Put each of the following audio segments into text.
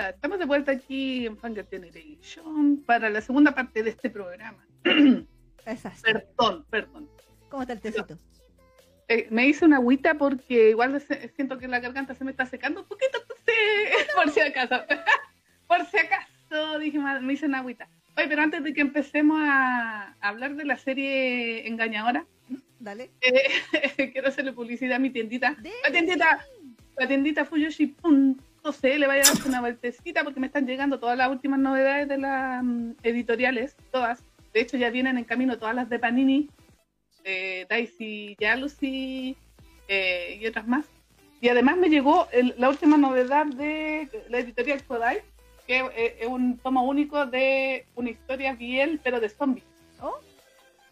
Hola, estamos de vuelta aquí en Fangirl Generation para la segunda parte de este programa. Exacto. perdón, perdón. ¿Cómo está el tecito? Eh, me hice una agüita porque igual se- siento que la garganta se me está secando un poquito, entonces, por si acaso. por si acaso, dije, "Ma- me hice una agüita. Oye, pero antes de que empecemos a hablar de la serie engañadora, Dale. eh, quiero hacerle publicidad a mi tiendita. Dele. La tiendita, la tiendita fuyoshi.cl, vaya a darse una vueltecita porque me están llegando todas las últimas novedades de las mm, editoriales, todas. De hecho, ya vienen en camino todas las de Panini, eh, Daisy Jealousy eh, y otras más. Y además me llegó el- la última novedad de la editorial Kodai, que eh, es un tomo único de una historia bien, pero de zombies. ¿Oh?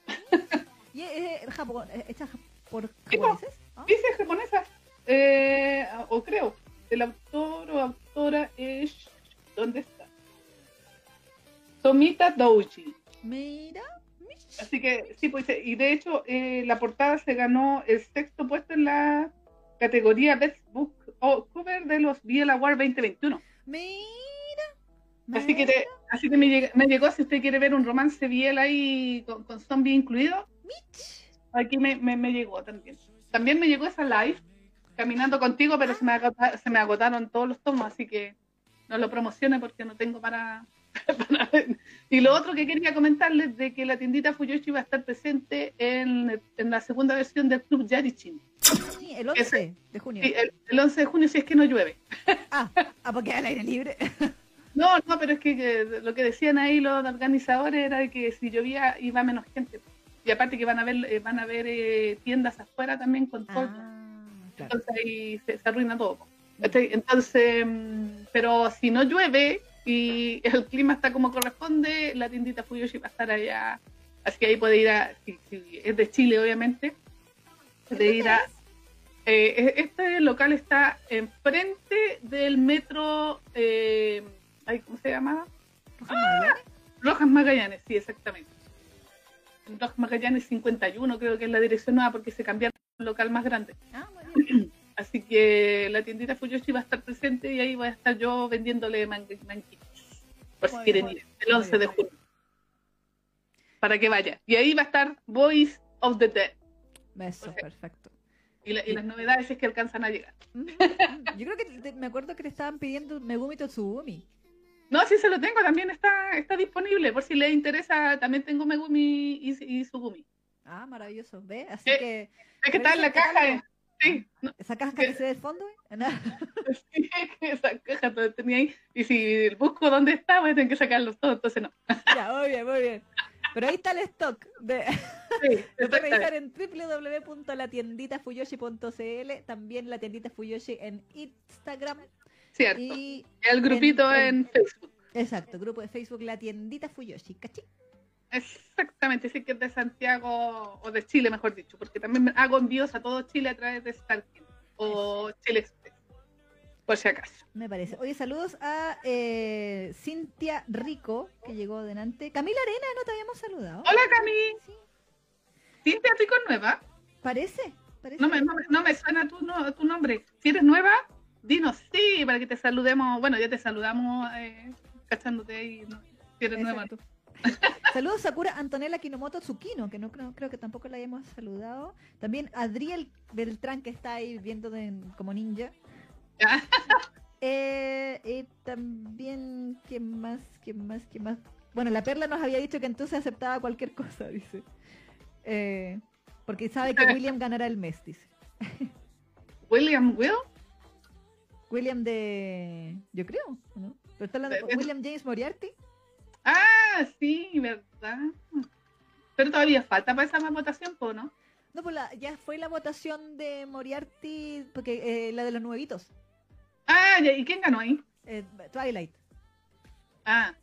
¿Y es, es Japón, es hecha por japoneses? ¿Ah? Dice japonesa, eh, o creo. El autor o autora es. ¿Dónde está? Tomita Douji. Mira. Así que sí, pues, y de hecho eh, la portada se ganó el sexto puesto en la categoría Best Book o Cover de los BL Award 2021. Mira. Así que, te- así que me, lleg- me llegó, si usted quiere ver un romance BL ahí con, con zombie incluido, Mich. aquí me, me, me llegó también. También me llegó esa live, caminando contigo, pero se me, agota- se me agotaron todos los tomos, así que no lo promocione porque no tengo para, para ver. Y lo otro que quería comentarles de que la tiendita Fuyoshi va a estar presente en, en la segunda versión del Club Yarichin. Sí, el 11 Ese. de junio. Sí, el, el 11 de junio si es que no llueve. Ah, ah, porque al aire libre. No, no, pero es que, que lo que decían ahí los organizadores era que si llovía iba menos gente. Y aparte que van a ver, eh, van a ver eh, tiendas afuera también con todo. Ah, claro. Entonces ahí se, se arruina todo. ¿cachai? Entonces, mm, pero si no llueve y el clima está como corresponde, la tiendita Fuyoshi va a estar allá. Así que ahí puede ir a, si, si es de Chile obviamente, puede ir a... eh, este local está enfrente del metro, eh, ¿cómo se llamaba? Rojas Magallanes. Rojas Magallanes, sí, exactamente. En Rojas Magallanes 51 creo que es la dirección nueva porque se cambiaron a un local más grande. Ah. Así que la tiendita Fuyoshi va a estar presente y ahí voy a estar yo vendiéndole man- manquitos. Por si Muy quieren bien. ir, el 11 de junio. Para que vaya. Y ahí va a estar Voice of the Dead. Eso, perfecto. Y, la- y las novedades es que alcanzan a llegar. Mm, mm. Yo creo que te- me acuerdo que le estaban pidiendo Megumi Totsugumi. No, sí se lo tengo, también está, está disponible. Por si les interesa, también tengo Megumi y, y Sugumi. Ah, maravilloso. ¿Ve? Así Eh, que Es que está en la caja. catálogo. Sí, no, esa caja que se ve del fondo, sí, esa caja todo tenía ahí. Y si busco dónde está, voy a tener que sacarlos todos, entonces no. ya, muy bien, muy bien. Pero ahí está el stock. De... Sí, Lo exactamente. revisar en www.latienditafuyoshi.cl, también la tiendita Fuyoshi en Instagram Cierto. y El grupito en- en Facebook. exacto, grupo de Facebook La Tiendita Fuyoshi, ¿cachai? Exactamente, sí que es de Santiago o de Chile, mejor dicho, porque también hago envíos a todo Chile a través de Starkin o Chile Express, por si acaso. Me parece. Oye, saludos a eh, Cintia Rico, que llegó adelante. Camila Arena, no te habíamos saludado. Hola Cami, Sí, Cintia Rico nueva. parece. parece. No me, no, me- no me suena tu, no- tu nombre. Si eres nueva, dinos sí, para que te saludemos. Bueno, ya te saludamos eh, cachándote ahí. ¿no? Si eres nueva tú. Saludos Sakura Antonella Kinomoto Tsukino, que no creo, creo que tampoco la hayamos saludado. También Adriel Beltrán, que está ahí viendo de- como ninja. Eh, y también, ¿quién más? ¿Quién más? ¿Quién más? Bueno, la Perla nos había dicho que entonces aceptaba cualquier cosa, dice. Eh, porque sabe que William ganará el mes, dice. William Will. William de... Yo creo, ¿no? Pero está hablando de- William James Moriarty. Ah, sí, verdad. Pero todavía falta para esa votación, ¿po, ¿no? No, pues la- ya fue la votación de Moriarty, porque eh, la de los nuevitos. Ah, ¿y quién ganó ahí? eh, Twilight. Ah,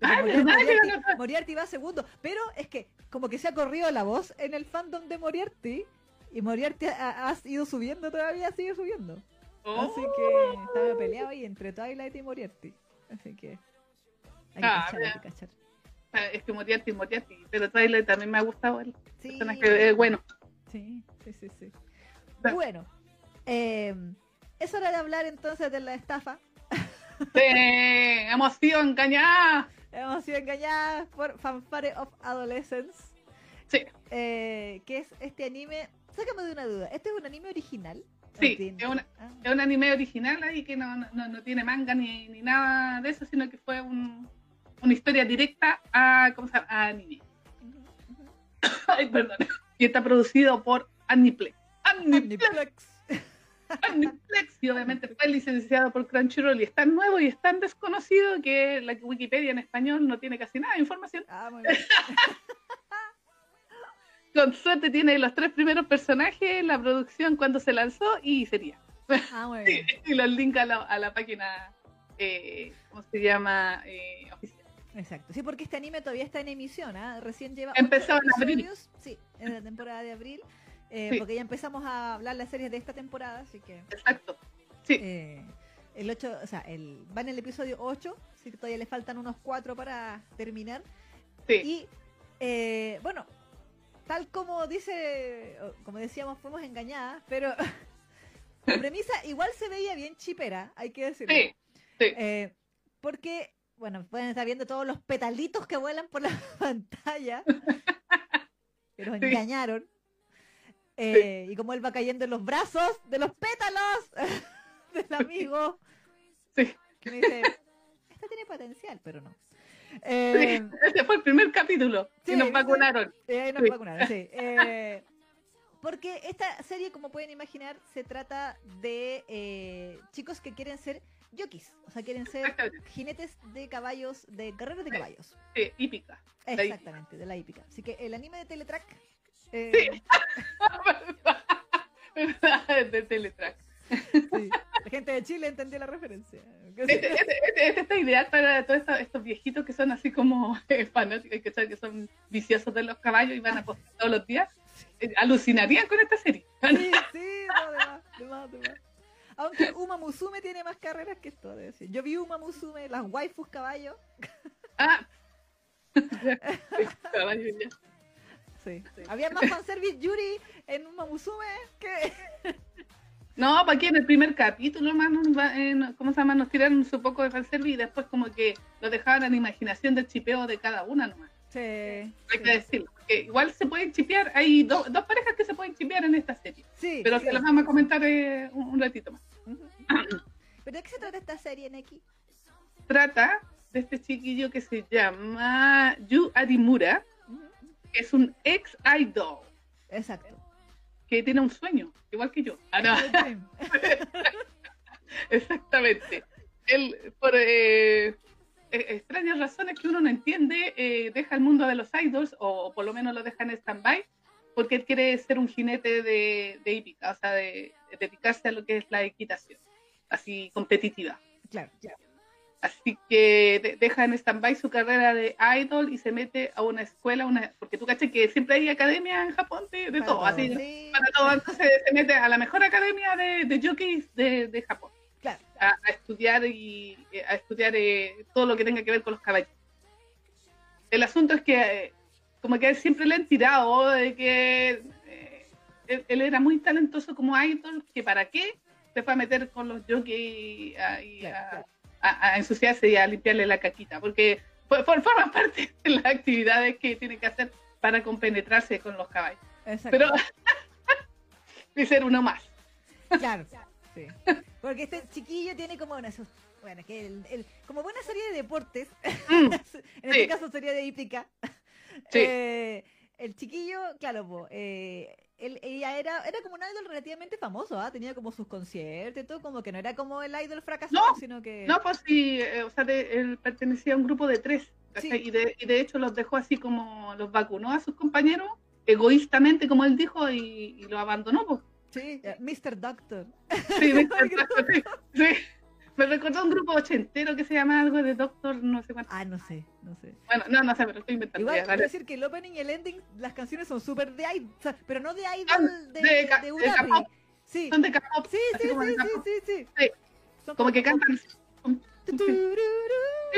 Ah, Moriarty, ¿verdad que Moriarty-? Moriarty va segundo, pero es que como que se ha corrido la voz en el fandom de Moriarty y Moriarty ha, ha ido subiendo todavía, sigue subiendo. Así Oh. que estaba peleado ahí entre Twilight y Moriarty. Así que hay que Ah, cachar, hay ya. que cachar. Ah, Es que Moriarty, Moriarty. Pero Twilight también me ha gustado el Sí, personaje. eh, bueno. sí, sí, sí, sí. Bueno, eh, es hora de hablar entonces de la estafa. Sí, hemos sido engañadas. Hemos sido engañadas por Fanfare of Adolescence. Sí. Eh, que es este anime. Sácame de una duda. ¿Este es un anime original? Sí, ¿O tiene- es una- Ah, Es un anime original ahí que no, no, no tiene manga ni, ni nada de eso, sino que fue un- una historia directa a, ¿cómo se llama? a anime. Ay, perdón. Y está producido por Aniplex. Aniplex. Aniplex. Aniplex. Y obviamente fue licenciado por Crunchyroll y es tan nuevo y es tan desconocido que la Wikipedia en español no tiene casi nada de información. Ah, muy bien. Con suerte tiene los tres primeros personajes, la producción cuando se lanzó y sería. Ah, muy bien. Y los links a la, a la página, eh, ¿cómo se llama? Eh, oficial. Exacto. Sí, porque este anime todavía está en emisión, ¿ah? Recién lleva Empezó en abril. Sí, en la temporada de abril. eh, Sí. Porque ya empezamos a hablar las series de esta temporada, así que Exacto. Sí, eh, el 8, o sea, el, va en el episodio 8, así que todavía le faltan unos 4 para terminar. sí. Y eh, bueno, tal como dice, como decíamos, fuimos engañadas, pero la premisa igual se veía bien chipera, hay que decirlo. Sí, sí. Eh, porque, bueno, pueden estar viendo todos los petalitos que vuelan por la pantalla. Que nos Sí. engañaron. Eh, Y como él va cayendo en los brazos de los pétalos del amigo. Sí. Que me dice, esta tiene potencial, pero no. Sí, Eh, Ese fue el primer capítulo sí, y nos vacunaron. eh, ahí nos Sí. vacunaron, sí. Eh, porque esta serie, como pueden imaginar, se trata de eh, chicos que quieren ser jockeys. O sea, quieren ser jinetes de caballos, de carreras de Sí. caballos. Sí, hípica. Exactamente, de la hípica. Así que el anime de Teletrack. eh, ¿Verdad? De Teletrack. sí, la gente de Chile entendió la referencia. Este, este, este- este ideal para todos estos, estos viejitos que son así como eh, fanáticos, que son viciosos de los caballos y van a apostar todos los días. Eh, alucinarían con esta serie. Sí, sí, no, de más, de más, de más. Aunque Uma Musume tiene más carreras que esto, debo decir. Yo vi Uma Musume, las waifus caballos. Ah. Caballo ya. Sí. Había más fanservice Yuri en Uma Musume que. No, para aquí en el primer capítulo, va- eh, ¿cómo se llama? Nos tiraron su poco de fanservice y después como que lo dejaban a la imaginación del chipeo de cada una nomás. Sí. Hay sí. que decirlo. Porque igual se pueden chipear, hay do- dos parejas que se pueden chipear en esta serie. Sí, Pero sí. se las vamos a comentar eh, un, un ratito más. ¿Pero de qué se trata esta serie, Neki? Trata de este chiquillo que se llama Yu Arimura, que es un ex idol, Exacto. que tiene un sueño, igual que yo. Ah, no, exactamente. Él, por eh, extrañas razones que uno no entiende, eh, deja el mundo de los idols, o por lo menos lo deja en stand-by, porque él quiere ser un jinete de, de hípica, o sea, de, de dedicarse a lo que es la equitación, así competitiva. Claro. Así que de- deja en stand-by su carrera de idol y se mete a una escuela, una, porque tú caché que siempre hay academia en Japón de, Para todo, así, Sí, para todo. Entonces se mete a la mejor academia de, jockeys de Japón Claro. a, a estudiar y eh, a estudiar eh, todo lo que tenga que ver con los caballos. El asunto es que eh, como que siempre le han tirado de que eh, él, él era muy talentoso como idol, que para qué se fue a meter con los jockeys a, y Claro, a- ensuciarse y a limpiarle la caquita, porque for- for- forma parte de las actividades que tiene que hacer para compenetrarse con los caballos. Exacto. Pero y ser uno más. Claro, sí. Porque este chiquillo tiene como una... sus- Bueno, es que el, el- como buena serie de deportes, Mm, en Sí. este caso sería de hípica, Sí. eh, el chiquillo, claro, po, eh, él, ella era, era como un idol relativamente famoso, ¿ah? tenía como sus conciertos y todo, como que no era como el idol fracasado, No, sino que... No, pues sí, eh, o sea, de- él pertenecía a un grupo de tres, y, de, y de hecho los dejó así como los vacunó a sus compañeros, egoístamente, como él dijo, y, y los abandonó, pues. Sí, eh, Mr. Doctor. Sí, me, sí, sí. Me recordó un grupo ochentero que se llama algo de Doctor, no sé cuánto. Ah, no sé, no sé. Bueno, no, no sé, pero estoy inventando. Igual quiero decir que el opening y el ending, las canciones son súper de idol, o sea, pero no de Ah, idol de, de de de. K-pop. Sí, Son de K-pop, sí, sí, sí, sí, sí, sí. Sí. Son como que cantan.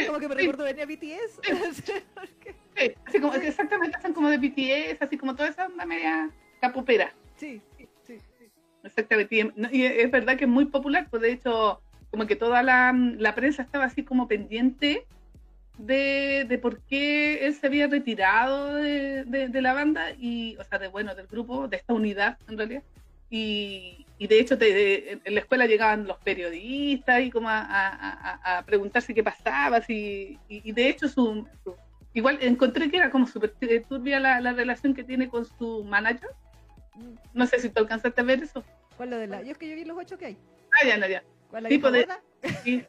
Como que me recuerdo venía BTS. Sí, así como, exactamente, son como de BTS, así como toda esa onda media capopera. sí. Exactamente, y, no, y es verdad que es muy popular, pues de hecho como que toda la, la prensa estaba así como pendiente de, de, por qué él se había retirado de, de, la banda y o sea de bueno del grupo de esta unidad en realidad. Y, y de hecho te, en la escuela llegaban los periodistas y como a, a, a preguntarse qué pasaba si, y, y de hecho su, su, igual encontré que era como súper turbia la, la, relación que tiene con su manager no sé si tú alcanzaste a ver eso ¿Cuál lo de la? Yo es que yo vi los ocho que hay. Ah, ya, no, ya. ¿Cuál la tipo de... sí.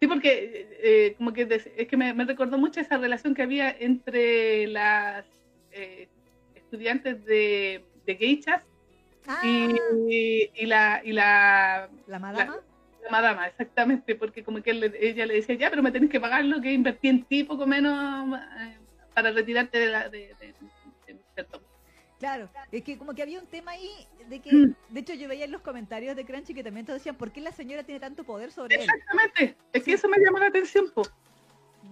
sí, porque eh, como que es que me, me, recordó mucho esa relación que había entre las eh, estudiantes de, de geichas ah. y, y, la y la la madama. La, la madama, exactamente, porque como que él, ella le decía, ya, pero me tenés que pagar lo que invertí en ti poco menos eh, para retirarte de la de Claro, es que como que había un tema ahí de que, mm. de hecho yo veía en los comentarios de Crunchy que también te decían, ¿por qué la señora tiene tanto poder sobre él? Exactamente, es que eso me llamó la atención, po.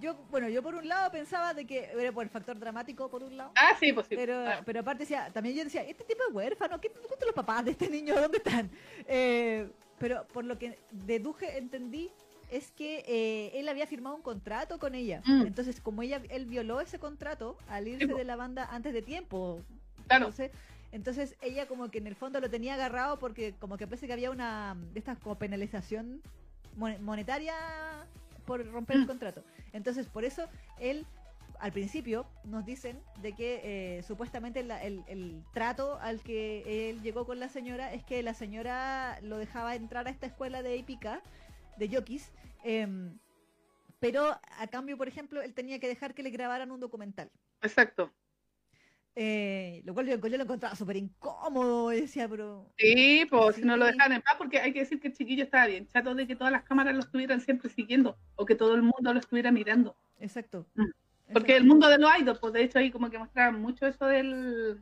Yo, bueno, yo por un lado pensaba de que era por el factor dramático, por un lado. Ah, sí, pues sí. Pero, claro. pero aparte decía, también yo decía, este tipo de huérfano, ¿qué ¿dónde los papás de este niño? ¿Dónde están? Eh, pero por lo que deduje, entendí, es que eh, él había firmado un contrato con ella. Mm. Entonces, como ella, él violó ese contrato al irse de la banda antes de tiempo, Claro. Entonces, entonces ella como que en el fondo lo tenía agarrado porque como que parece que había una de estas como penalización monetaria por romper el contrato. Entonces por eso él al principio nos dicen de que eh, supuestamente la, el, el, trato al que él llegó con la señora es que la señora lo dejaba entrar a esta escuela de épica de yokis eh, pero a cambio por ejemplo él tenía que dejar que le grabaran un documental exacto eh, lo cual yo, yo lo encontraba súper incómodo, decía, pero... Sí, pues sí. si no lo dejan en paz, porque hay que decir que el chiquillo estaba bien chato de que todas las cámaras lo estuvieran siempre siguiendo, o que todo el mundo lo estuviera mirando. Exacto. Mm. Porque Exacto. el mundo de los idols, pues de hecho ahí como que mostraban mucho eso del,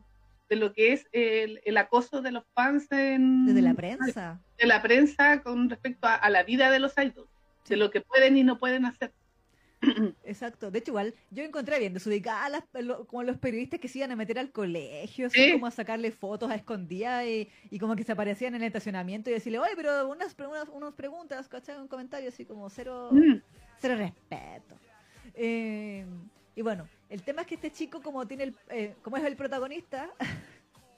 de lo que es el, el acoso de los fans en... Desde la prensa. De la prensa con respecto a, a la vida de los idols, sí. de lo que pueden y no pueden hacer. Exacto, de hecho igual yo encontré bien desubicada las, lo, como los periodistas que se iban a meter al colegio, así ¿Sí? como a sacarle fotos a escondidas y, y, como que se aparecían en el estacionamiento y decirle, oye, pero unas, unas, unas preguntas, ¿cachai? Un comentario así como cero, mm. cero respeto. Eh, y bueno, el tema es que este chico como tiene el, eh, como es el protagonista,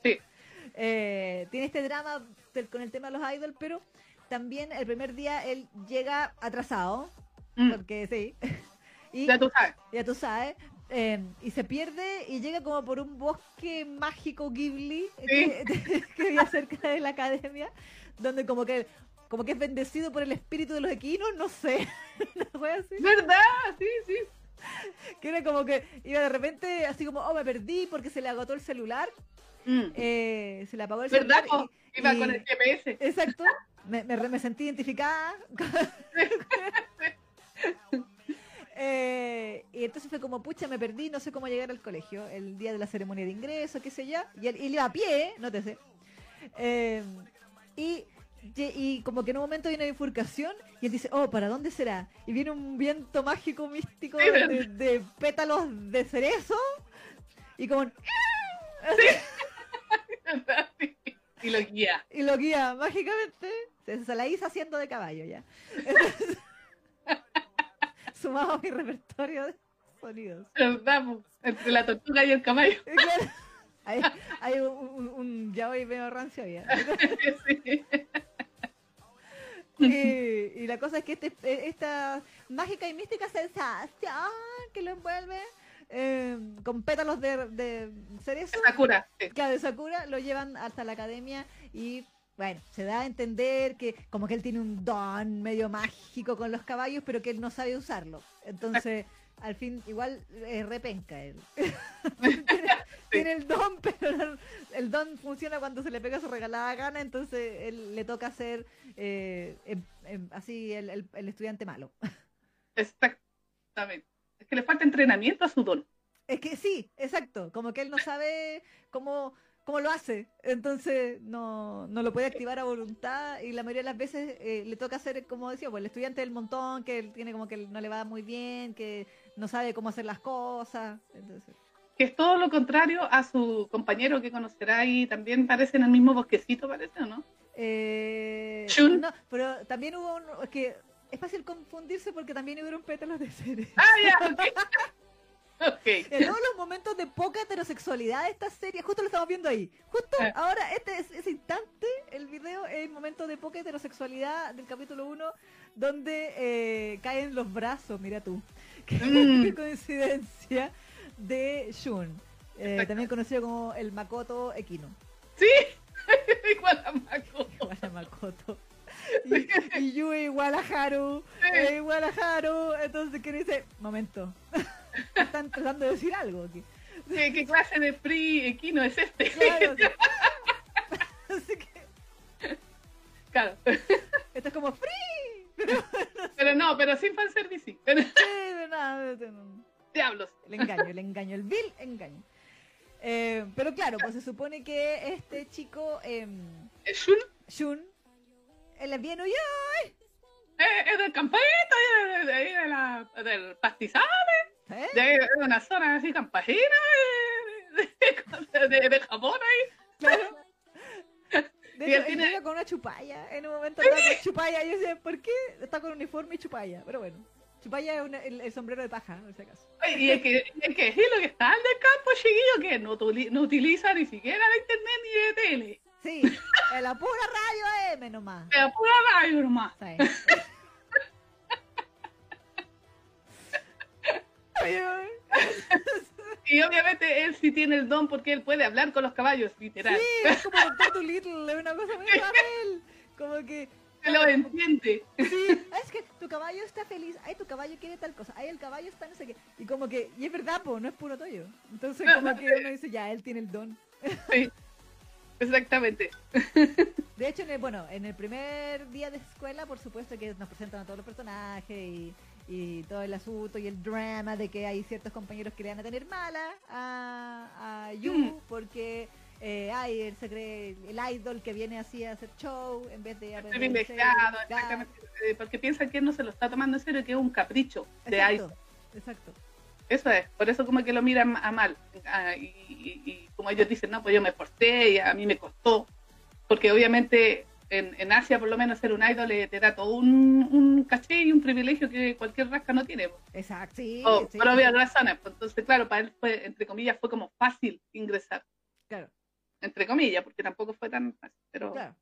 sí. eh, tiene este drama del, con el tema de los idols, pero también el primer día él llega atrasado, mm. porque sí. Y, ya tú sabes. Ya tú sabes. Eh, y se pierde y llega como por un bosque mágico Ghibli sí. que, que había cerca de la academia, donde como que como que es bendecido por el espíritu de los equinos, no sé. así. ¿Verdad? Sí, sí. Que era como que iba de repente así como, oh, me perdí porque se le agotó el celular. Mm. Eh, se le apagó el ¿verdad? celular. Y, iba y, con el GPS. Exacto. Me, me, me sentí identificada. Eh, y entonces fue como, pucha, me perdí, no sé cómo llegar al colegio, el día de la ceremonia de ingreso, qué sé yo. Y él, iba a pie, no te sé. Eh, y, y como que en un momento viene una bifurcación y él dice, oh, ¿para dónde será? Y viene un viento mágico, místico de, de pétalos de cerezo y como... Sí. y lo guía. Y lo guía mágicamente. Se, se la hizo haciendo de caballo ya. Entonces, sumado a mi repertorio de sonidos. Vamos, entre la tortuga y el caballo. Claro, hay, hay un, un, un yaoi medio rancio ya. Sí. Y, y, la cosa es que este, esta mágica y mística sensación que lo envuelve eh, con pétalos de, de cerezo. De Sakura. Sí. Claro, de Sakura lo llevan hasta la academia y bueno, se da a entender que como que él tiene un don medio mágico con los caballos, pero que él no sabe usarlo. Entonces, al fin, igual es repenca él. tiene, sí. tiene, el don, pero el don funciona cuando se le pega su regalada gana, entonces él le toca ser eh, eh, eh, así el, el, el estudiante malo. Exactamente. Es que le falta entrenamiento a su don. Es que sí, exacto. Como que él no sabe cómo cómo lo hace. Entonces no, no lo puede activar a voluntad y la mayoría de las veces eh, le toca hacer, como decía, pues el estudiante del montón, que tiene como que no le va muy bien, que no sabe cómo hacer las cosas. Entonces... Que es todo lo contrario a su compañero que conocerá y también parece en el mismo bosquecito, parece, ¿o no? Eh, Shun. no, pero también hubo un... Es que es fácil confundirse porque también hubieron pétalos de serie. Ah, ya, ok. Ok. En todos los momentos de poca heterosexualidad de esta serie, justo lo estamos viendo ahí. Justo Eh. ahora, este es ese instante, el video es el momento de poca heterosexualidad del capítulo 1, donde eh, caen los brazos, mira tú. Qué, Mm. qué coincidencia de Shun, eh, también conocido como el Makoto Equino. Sí, igual a Mako. Igual a Makoto. Y, y Yui igual a Haru, eh, igual a Haru. Entonces, ¿quién dice? Momento. Están tratando de decir algo aquí. ¿Qué, qué clase de free equino es este? Claro. Así que Claro. esto es como free. Pero, Pero no, pero sin fanservice. sí. De nada, de- no. Diablos. El engaño, el engaño, el vil engaño. Eh, pero claro, pues se supone que este chico, ¿Es Shun? Shun, él es bien huyó. Eh, es del campamento, de, de, ahí de la, del pastizal, ¿eh? de, de una zona así campesina de, de, Japón ahí. Claro. De Y hecho, él con una chupalla. En un momento está con chupalla. Yo decía, ¿por qué está con uniforme y chupalla? Pero bueno, chupalla es una- el, el sombrero de paja, por si acaso. Oye, Y es que, es que sí, lo que está del campo, chiquillo, que no, no utiliza ni siquiera la internet ni de tele. Sí, en la pura radio M nomás. Pero pura radio nomás. Sí. Y obviamente él sí tiene el don porque él puede hablar con los caballos, literal. Sí, es como Doctor Dolittle, es una cosa muy Rafael. Como que, Se lo entiende. sí, es que tu caballo está feliz, ay, tu caballo quiere tal cosa, ay, el caballo está no sé qué. Y como que, y es verdad, po, no es puro toyo. Entonces, como que uno dice, ya, él tiene el don. Sí, exactamente. De hecho, en el, bueno, en el primer día de escuela, por supuesto que nos presentan a todos los personajes y, y todo el asunto y el drama de que hay ciertos compañeros que le van a tener mala a, a Yu Mm. porque eh, ay, él se cree el idol que viene así a hacer show en vez de aprender Privilegiado, serio, exactamente. eh, Porque piensa que él no se lo está tomando en serio, que es un capricho de Aizen. exacto. Eso es, por eso como que lo miran a mal. Y, y- y como ellos dicen, no, pues yo me esforcé y a mí me costó. Porque obviamente en, en Asia, por lo menos, ser un idol eh, te da todo un, un caché y un privilegio que cualquier rasca no tiene. pues. Exacto, sí, O sí, por obvias razones. pues. Entonces, claro, para él fue, entre comillas, fue como fácil ingresar. claro, Entre comillas, porque tampoco fue tan fácil. Pero claro.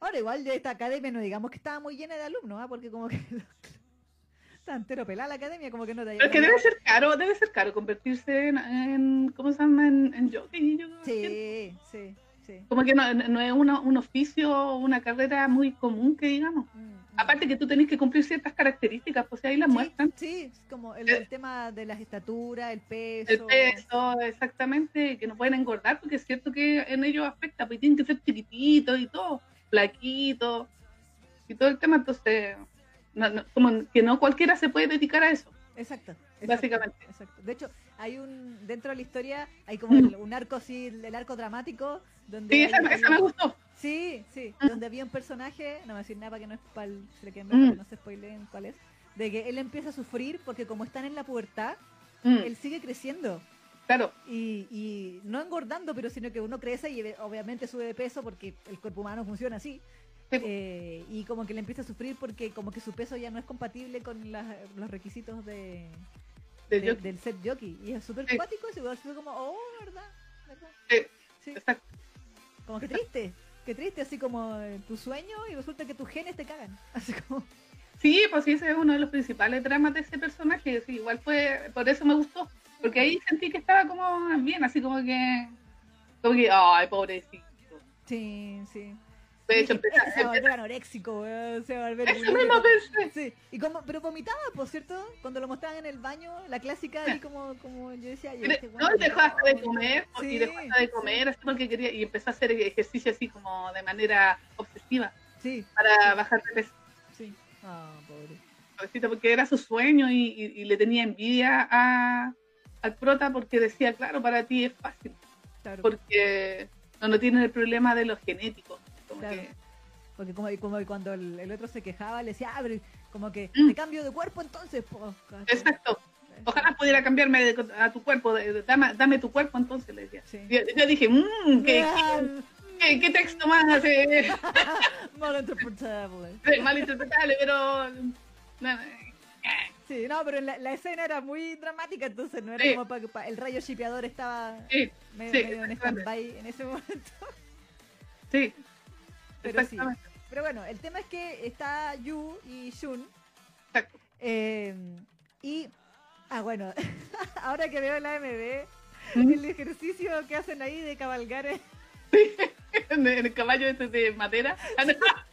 Ahora igual de esta academia no digamos que estaba muy llena de alumnos, ¿ah? porque como que está entero pelada la academia, como que no te Pero es que debe ser caro, debe ser caro convertirse en, en- ¿cómo se llama? En, en jockey, yo. Sí, sí, sí. Como que no, no es una- un oficio, una carrera muy común que digamos. Mm, mm. Aparte que tú tenés que cumplir ciertas características, pues ahí las Sí, muestran. Sí, es como el, Eh, el tema de las estaturas, el peso. El peso, exactamente, que no pueden engordar, porque es cierto que en ellos afecta, pues tienen que ser chiquititos y todo, flaquitos y todo el tema, entonces, no- no- como que no cualquiera se puede dedicar a eso. Exacto. Exacto, Básicamente. Exacto. De hecho, hay un dentro de la historia hay como el- un arco así, el arco dramático donde Sí, esa, hay esa me gustó. Sí, sí, Mm. donde había un personaje, no a decir nada para que no es para se le queden ver, Mm. para no se spoileen cuál es, de que él empieza a sufrir porque como están en la pubertad, Mm, él sigue creciendo claro, y, y no engordando, pero sino que uno crece y obviamente sube de peso porque el cuerpo humano funciona así. Sí. Eh, y como que le empieza a sufrir porque como que su peso ya no es compatible con los requisitos de, de- del set jockey. Y es súper Sí. cuático, es igual, fue como, oh, ¿verdad? ¿verdad? Sí, Sí. exacto. Como que triste, que triste, así como eh, tu sueño y resulta que tus genes te cagan. Así como, Sí, pues sí, ese es uno de los principales dramas de ese personaje. Sí, igual fue, por eso me gustó. Porque ahí sentí que estaba como bien, así como que, como que, ay, pobrecito. sí, sí. De hecho, "Este se va a volver anoréxico, weón, se va a volver eso bulímico". mismo pensé. Sí, y como, pero vomitaba, por cierto, cuando lo mostraban en el baño, la clásica, ahí como, como yo decía, yo, este No, dejó hasta de comer, Sí, y dejó hasta de comer, así porque quería, y empezó a hacer ejercicio así como de manera obsesiva Sí, para bajar de peso. sí. Ah, pobre. pobrecito, porque era su sueño y, y- y le tenía envidia a, al prota porque decía, claro, para ti es fácil, Claro, porque no, no tienes el problema de los genéticos. Como Claro. que, porque como, como cuando el, el otro se quejaba, le decía, ah, pero como que Mm. te cambio de cuerpo entonces, po. exacto. Ojalá pudiera cambiarme de- a tu cuerpo, de- dame, dame tu cuerpo entonces, le decía. Sí. Yo, yo dije, mmm, que Ah, ¿Qué, qué texto más eh, Malinterpretable. eh, malinterpretable? Pero. eh, Sí, no, pero la, la escena era muy dramática, entonces no era Sí. como para el rayo shipeador estaba Sí, medio, sí, medio en stand-by en ese momento. sí. Pero sí. Pero bueno, el tema es que está Yu y Shun. Exacto. eh, y. Ah, bueno, ahora que veo la MB, Mm. el ejercicio que hacen ahí de cabalgar En el caballo este de madera. Ah.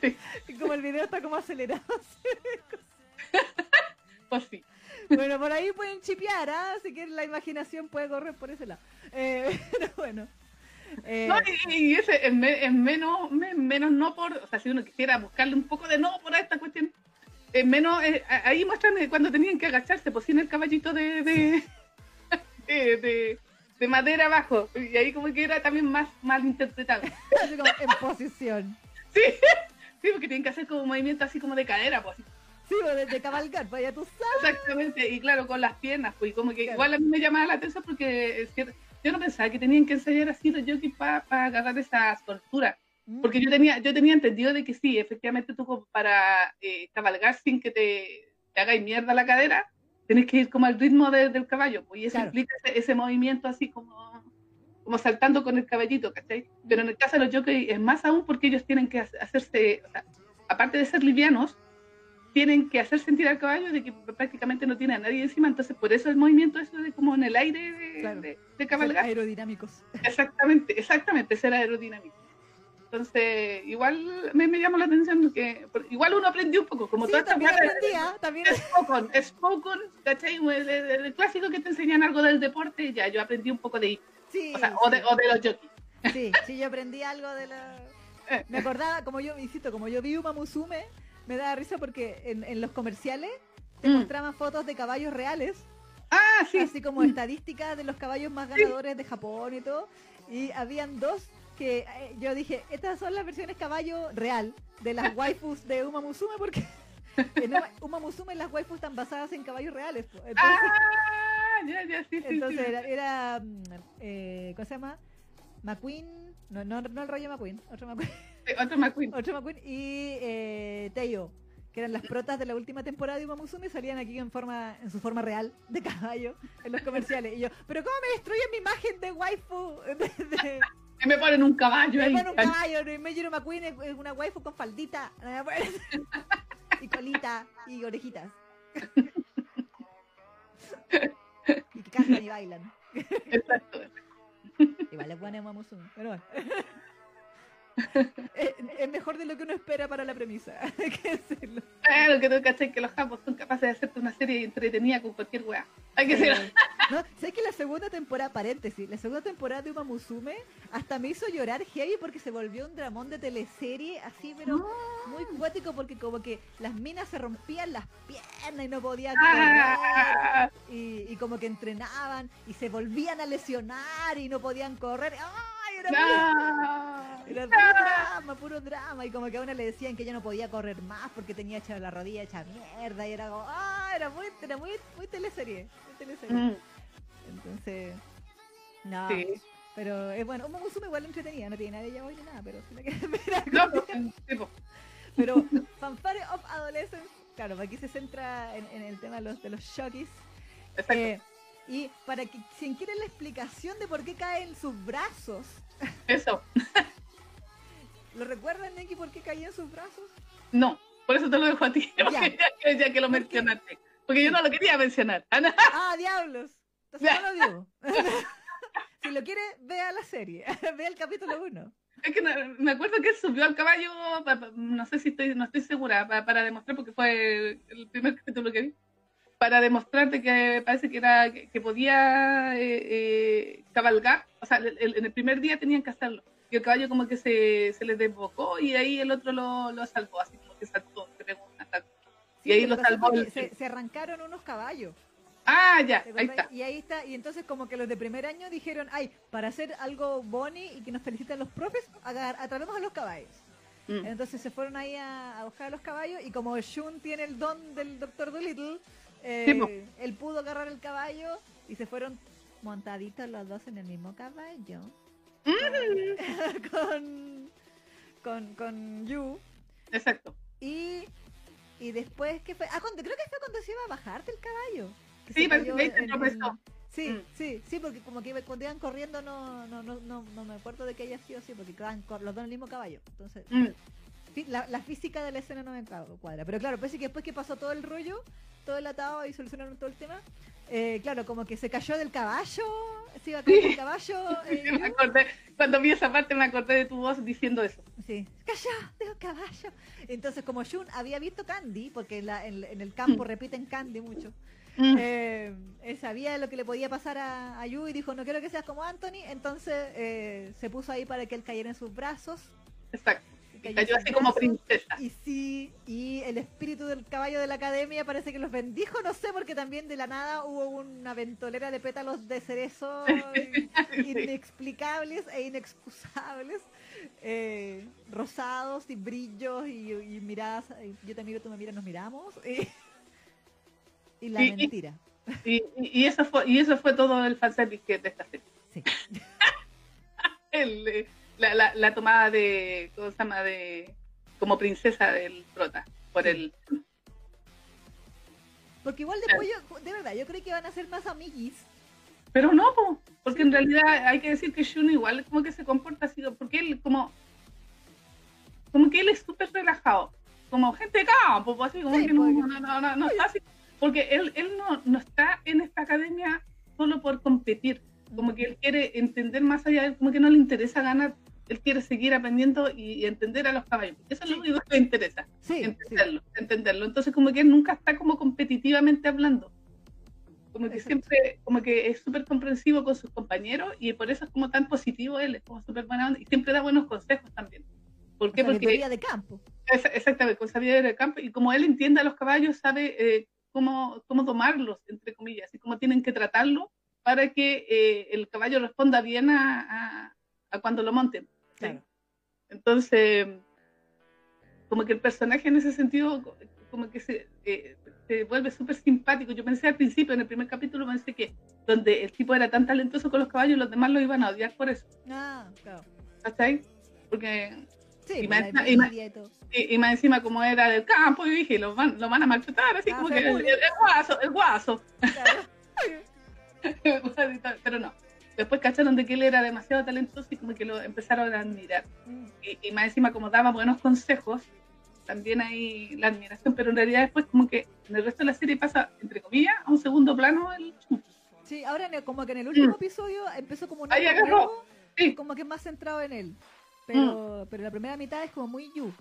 Sí, como el video está como acelerado. pues sí. Bueno, por ahí pueden chipear, ¿ah? Así que la imaginación puede correr por ese lado. Eh, pero bueno. Eh, No, y, y ese es, me- es menos, me- menos no por, o sea, si uno quisiera buscarle un poco de no por esta cuestión, es menos, eh, ahí muestran eh, cuando tenían que agacharse, pues sin el caballito de, de, de, de- de madera abajo, y ahí como que era también más mal interpretado. así como en posición. Sí, sí, porque tienen que hacer como un movimiento así como de cadera, pues, Sí, o de, de cabalgar, vaya tú sabes. exactamente, y claro, con las piernas, pues, y como que Claro. igual a mí me llamaba la atención porque es cierto, yo no pensaba que tenían que ensayar así los jockeys para agarrar esa soltura. Porque yo tenía, yo tenía entendido de que sí, efectivamente tú para eh, cabalgar sin que te, te hagáis mierda la cadera, tenés que ir como al ritmo de- del caballo, pues, y eso Claro. implica ese, ese movimiento así como, como saltando con el caballito, ¿cachai? Pero en el caso de los jockeys es más aún porque ellos tienen que hace- hacerse, o sea, aparte de ser livianos, tienen que hacer sentir al caballo de que prácticamente no tiene a nadie encima, entonces por eso el movimiento eso de como en el aire de, Claro. de- de Ser cabalgar. aerodinámicos. Exactamente, exactamente, ser aerodinámico. Entonces, igual me, me llama la atención que igual uno aprendió un poco, como Sí, toda esta también parte aprendí, ¿ah? También de Spokon, Spokon, ¿cachai? El, el- el clásico que te enseñan algo del deporte, ya yo aprendí un poco de ahí, sí, o, sea, o, de, o de los jockeys. sí, sí, yo aprendí algo de la... Eh. Me acordaba, como yo, insisto, como yo vi Uma Musume, me daba risa porque en, en los comerciales te Mm. mostraban fotos de caballos reales, Ah, sí, así como estadísticas de los caballos más ganadores de Japón y todo, y habían dos que eh, yo dije, estas son las versiones caballo real de las waifus de Uma Musume porque en Uma, Uma Musume las waifus están basadas en caballos reales. po. Entonces, ah, ya, ya, sí, sí, entonces sí. era, era mm, eh, ¿cómo se llama? McQueen, no, no, no el rollo McQueen, otro McQueen, Otro McQueen. otro McQueen y eh, Teo, que eran las protas de la última temporada de Uma Musume, salían aquí en forma, en su forma real de caballo en los comerciales. Y yo, pero ¿cómo me destruyen mi imagen de waifu? De, de- Y me ponen un caballo me ahí. ponen un caballo, medio de McQueen es una waifu con faldita me y colita y orejitas. y que cantan y bailan. Exacto. Igual es buena Uma Musume, pero bueno. es, es mejor de lo que uno espera para la premisa, hay que decirlo. Claro, que tú cachai que los japos son capaces de hacerte una serie entretenida con cualquier weá. Hay que. Eh, no, ¿Sabes que la segunda temporada, paréntesis, la segunda temporada de Uma Musume hasta me hizo llorar heavy porque se volvió un dramón de teleserie así, pero muy cuático porque como que las minas se rompían las piernas y no podían correr Ah, y, y como que entrenaban y se volvían a lesionar y no podían correr. ¡Ay! Era, puro drama, puro drama. Y como que a una le decían que ella no podía correr más porque tenía hecha la rodilla hecha mierda. Y era como, ¡ah! Era muy, era muy, muy teleserie. Muy teleserie. Mm, Entonces, no. sí. Pero es bueno, Uma Musume igual entretenida, no tiene nada de ella hoy ni nada, pero si la ver No, de- pues. Pero Fanfare of Adolescence, claro, aquí se centra en, en el tema de los, de los shockeys. Exacto. Eh, y para que quien quiere la explicación de por qué cae en sus brazos, Eso. ¿lo recuerdan, Neki, por qué caía en sus brazos? No, por eso te lo dejo a ti, Ya. ya, que- ya que lo mencionaste. Porque yo no lo quería mencionar. Ah. ¡Ah, diablos! Entonces no lo digo. si lo quiere, vea la serie, vea el capítulo 1. Es que me acuerdo que él subió al caballo, no sé si estoy, no estoy segura, pa- para demostrar, porque fue el primer capítulo que vi, para demostrarte que parece que era que, que podía eh, eh, cabalgar, o sea, el- el- en el primer día tenían que hacerlo, y el caballo como que se, se le desbocó y ahí el otro lo, lo salvó, así como que saltó, se pegó un asalto. Y ahí lo salvó el- Se, se arrancaron unos caballos. Ah, ya, ¿te ahí está. Y ahí está, y entonces como que los de primer año dijeron, ay, para hacer algo boni y que nos feliciten los profes, atrapemos a los caballos. Mm. Entonces se fueron ahí a, a buscar a los caballos y como Shun tiene el don del Doctor Dolittle, eh, Sí, él pudo agarrar el caballo y se fueron montaditos los dos en el mismo caballo. con, con, con Yu. Exacto. Y, y después, ¿qué fue? Ah, cuando, creo que fue cuando se iba a bajar del caballo. que Sí, que ahí se en- tropezó. Sí, Mm. sí, sí, porque como que cuando iban corriendo no, no, no, no, no me acuerdo de que haya sido así, porque cor- los dos en el mismo caballo. Entonces, Mm. La, la física de la escena no me cua- cuadra. Pero claro, parece que después que pasó todo el rollo, todo el atado y solucionaron todo el tema, eh, claro, como que se cayó del caballo, se iba a caer Sí. del caballo. eh, Sí, me acordé, cuando vi esa parte me acordé de tu voz diciendo eso. Sí, cayó del caballo. Entonces, como Jun había visto Candy, porque en, la- en- en el campo Mm. repiten Candy mucho, Mm. eh, él sabía lo que le podía pasar a, a Yu y dijo, no quiero que seas como Anthony, entonces eh, se puso ahí para que él cayera en sus brazos. Exacto. Cayó así como princesa. Y sí, y el espíritu del caballo de la academia parece que los bendijo, no sé, porque también de la nada hubo una ventolera de pétalos de cerezo inexplicables e inexcusables, eh, rosados y brillos y, y miradas, y yo te miro, tú me miras, nos miramos. Y, y la Y- mentira. Y, eso fue, y eso fue todo el fanservice de esta serie. Sí. El, eh, la, la, la tomada de, ¿cómo se llama? De, como princesa del prota, por Sí. el... Porque igual después yo, de verdad, yo creí que iban a ser más amiguis. Pero no, po, porque en realidad hay que decir que Shun igual como que se comporta así, porque él como... Como que él es súper relajado, como gente de campo, pues, así como Sí, que no, pues. no, no, no, no está así, porque él, él no, no está en esta academia solo por competir, como que él quiere entender más allá, como que no le interesa ganar, él quiere seguir aprendiendo y, y entender a los caballos. Eso es lo único que le interesa, Sí, sí. entenderlo, entenderlo. Entonces como que él nunca está como competitivamente hablando. Como que Exacto. siempre, como que es súper comprensivo con sus compañeros y por eso es como tan positivo él, es como súper buena onda y siempre da buenos consejos también. ¿Por qué? Porque Sabiduría de campo. Esa- Exactamente, con sabiduría del campo. Y como él entiende a los caballos, sabe eh, cómo, cómo tomarlos, entre comillas, y cómo tienen que tratarlo para que eh, el caballo responda bien a, a- a cuando lo monten. Claro. Entonces, como que el personaje en ese sentido, co- como que se, eh, se vuelve súper simpático. Yo pensé al principio, en el primer capítulo, pensé que donde el tipo era tan talentoso con los caballos, los demás lo iban a odiar por eso. Ah, claro. ¿Cachai? Porque Sí, Y pues, más- la y más- envidia y todo. y, y más encima como era del campo, y dije, lo van, lo van a maltratar, así Ah, como que el, el guaso, el guaso. Claro. Pero no. Después cacharon de que él era demasiado talentoso y como que lo empezaron a admirar. Mm. Y, y más encima como daba buenos consejos, también hay la admiración, pero en realidad después como que en el resto de la serie pasa, entre comillas, a un segundo plano el Sí, ahora como que en el último Mm. episodio empezó como un Ahí agarró. nuevo, Sí. como que más centrado en él. Pero, pero la primera mitad es como muy Yu.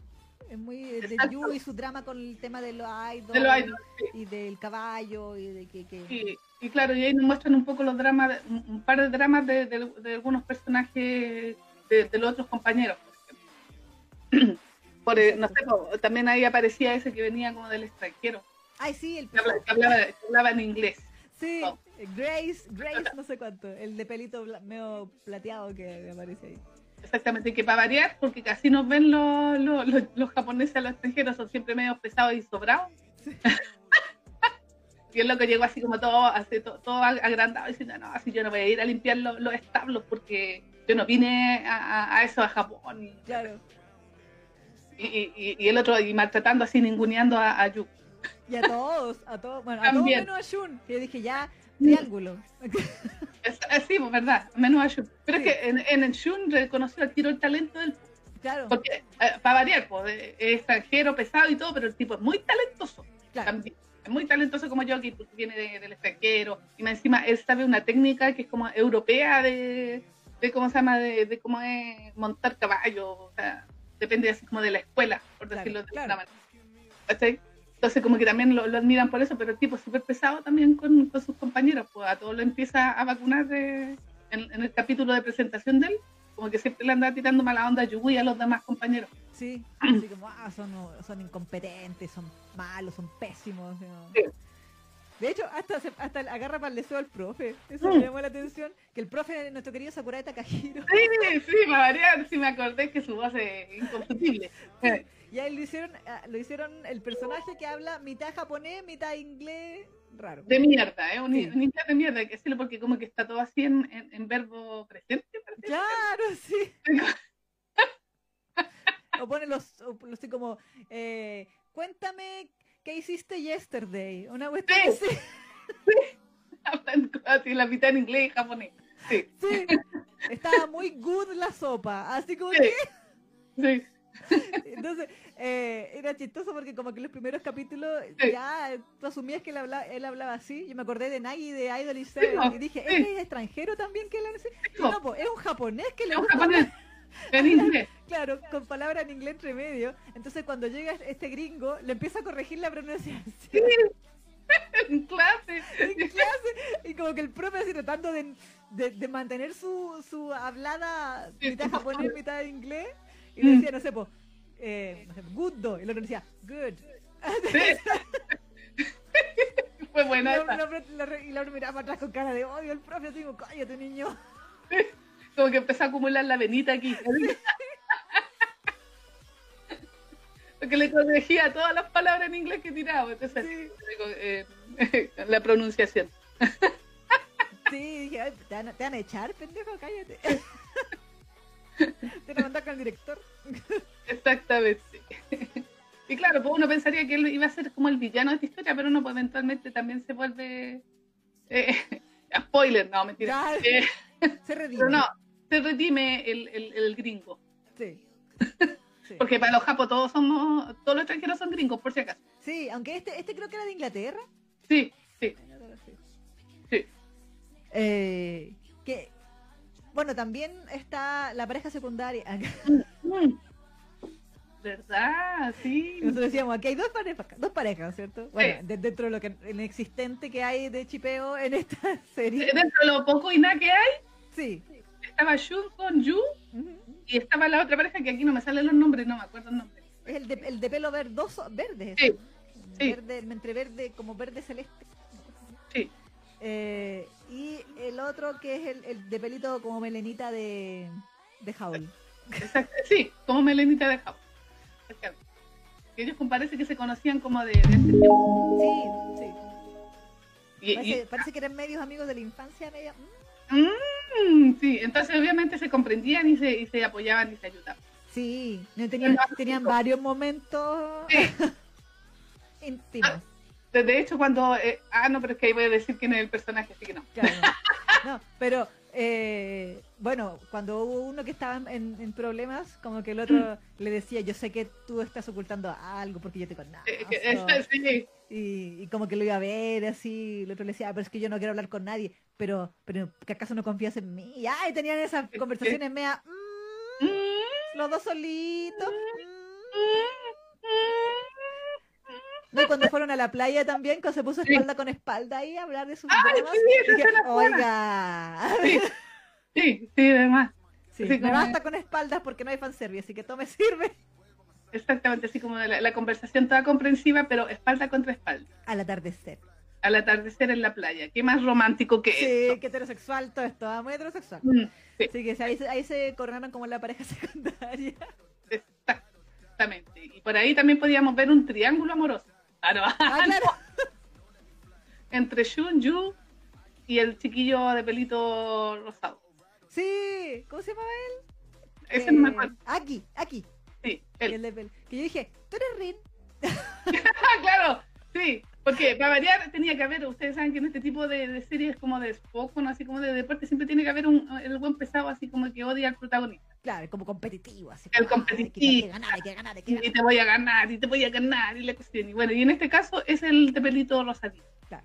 Es muy de. Yu y su drama con el tema de los idols, de los idols, sí. y del caballo y de que, que- Y, y claro, y ahí nos muestran un poco los dramas, un, par de dramas de, de- de algunos personajes de, los otros compañeros. por. Por, eh, no sé, también ahí aparecía ese que venía como del extranjero, Ay, sí, el que, habla- que hablaba, que hablaba en inglés. sí, Oh. Grace, Grace, no sé cuánto, el de pelito medio plateado que aparece ahí. Exactamente, que para variar, porque casi nos ven los, los, los- los japoneses a los extranjeros, son siempre medio pesados y sobrados. y el loco llegó así como todo, así, todo, todo agrandado, diciendo, no, así yo no voy a ir a limpiar los, los establos porque yo no vine a, a- a eso, a Japón. Y, Claro. y, y- y el otro, y maltratando así, ninguneando a, a Yu. Y a todos, a todos, bueno, a También. todos menos a Shun, que yo dije ya, triángulo. Es, sí, pues verdad, menos a Shun. Pero Sí. es que en, en el Shun reconoció al tiro el talento del claro, Porque, para variar, pues, eh, es extranjero, pesado y todo, pero el tipo es muy talentoso. claro. También. Es muy talentoso como yo, que porque viene de- del extranjero. Y más encima, él sabe una técnica que es como europea de, de cómo se llama, de, de cómo es montar caballo. O sea, depende así como de la escuela, por Claro, decirlo de claro. alguna manera. ¿Cachai? Entonces, como que también lo, lo admiran por eso, pero el tipo es súper pesado también con, con sus compañeros. Pues a todos lo empieza a vacunar de- en, en el capítulo de presentación de él. Como que siempre le anda tirando mala onda a Yui a los demás compañeros. Sí, así como, ah, son, son incompetentes, son malos, son pésimos. ¿no? Sí. De hecho, hasta, se- hasta agarra para el deseo al profe. Eso Mm. me llamó la atención. Que el profe de nuestro querido Sakurai Takahiro. Sí, sí, para variar, sí me acordé que su voz es inconfundible. Eh, Y ahí lo hicieron, ah, lo hicieron el personaje que habla mitad japonés, mitad inglés, raro. De mierda, ¿eh? Un, Sí. un inglés de mierda, hay que decirlo porque como que está todo así en, en, en verbo presente, parece. Claro, sí. o pone los, o los así como, eh, cuéntame qué hiciste yesterday. Una cuestión Sí. así. Hablan así la mitad en inglés y japonés. Sí, Sí. Estaba muy good la sopa. Así como Sí. que. sí. Entonces, eh, era chistoso porque como que los primeros capítulos ya tú asumías que él hablaba, él hablaba así. Yo me acordé de Nagi de Idol y po, y dije, sí. ¿él es extranjero también que él habla así? No, po, es un japonés que le Es un gusta japonés. Claro, con palabras en inglés entre medio. Entonces cuando llega este gringo, le empieza a corregir la pronunciación En clase. en clase. Y como que el profe así tratando de, de- de mantener su, su hablada mitad japonés, mitad inglés. Y Mm. decía, no sé, pues, eh, no sé, good do. Y el otro decía, good. Sí. Fue Y buena la, la, la- y la otra miraba para atrás con cara de odio. El profe así como, cállate, niño. Como que empezó a acumular la venita aquí. Porque le corregía todas las palabras en inglés que tiraba. Entonces, Sí, eh, la pronunciación. sí, dije, "Ay, ¿te van, a- te van a echar, pendejo, cállate. Te van a mandar con el director. Exactamente. Y claro, pues uno pensaría que él iba a ser como el villano de esta historia, pero no, pues eventualmente también se vuelve. eh, spoiler, no, mentira. Eh, Se redime. pero no, se redime el, el, el gringo. Sí. Sí. Porque para los japos todos somos, todos los extranjeros son gringos, por si acaso. Sí, aunque este, este creo que era de Inglaterra. Sí, sí, Sí. sí. Eh, que, bueno, también está la pareja secundaria. ¿Verdad? Sí. Nosotros decíamos, aquí hay dos parejas, dos parejas, ¿cierto? Bueno, Sí. de- dentro de lo que el existente que hay de chipeo en esta serie. Dentro de lo poco y nada que hay, Sí. estaba Shun con Yu y estaba la otra pareja que aquí no me salen los nombres, no me acuerdo el nombre. Es el de, el de pelo verdoso, verde. Sí. Verde, entre verde, como verde celeste. Sí. Eh, y el otro que es el, el de pelito como melenita de, de Howl. Exacto, sí, como Melenita de. Que ellos parece que se conocían como de, de ese tiempo. Sí, sí. Y, y- Parece, que eran medios amigos de la infancia, media. mm. Mm, sí, entonces obviamente se comprendían y se, y se apoyaban y se ayudaban. Sí, no, tenían, tenían varios momentos Sí. íntimos. De hecho, cuando... eh, ah, no, pero es que ahí voy a decir quién es el personaje, así que no. Claro. No, pero eh, bueno, cuando hubo uno que estaba en, en problemas, como que el otro le decía, yo sé que tú estás ocultando algo porque yo te conozco. Eh, eso, sí, Y, y como que lo iba a ver así, el otro le decía, "Ah, pero es que yo no quiero hablar con nadie, pero, pero ¿que acaso no confías en mí? Y ay, tenían esas conversaciones mea, mm, Mm, los dos solitos. mm. mm, No, y cuando fueron a la playa también, cuando se puso Sí. espalda con espalda ahí a hablar de sus Ay, dramas, sí, oiga, Sí, sí, sí, además. sí, Sí, me como- basta con espaldas porque no hay fanservice, así que todo me sirve. Exactamente, así como la, la conversación toda comprensiva, pero espalda contra espalda. Al atardecer. Al atardecer en la playa. Qué más romántico que Sí, eso. que heterosexual todo esto, ah, muy heterosexual. Mm, sí, Así que ahí, se- ahí se coronaron como la pareja secundaria. exactamente. Y por ahí también podíamos ver un triángulo amoroso. Ah, no. Ah, claro. Entre Shun, Yu y el chiquillo de pelito rosado. Sí, ¿cómo se llamaba él? Ese no me Eh, acuerdo. Aki, Aki. Sí, el él. de pel- Que yo dije, tú eres Rin. Claro, sí. Porque para variar tenía que haber, ustedes saben que en este tipo de, de series como de Spock, ¿no? así como de deporte, siempre tiene que haber un, el buen pesado así como que odia al protagonista. Claro, como competitivo, así. El como, "Ah, hay que- Hay competitivo. que ganar, hay que ganar, Y te voy a ganar, y te voy a ganar, y la cuestión. Y bueno, y en este caso es el de pelito rosadito. Claro.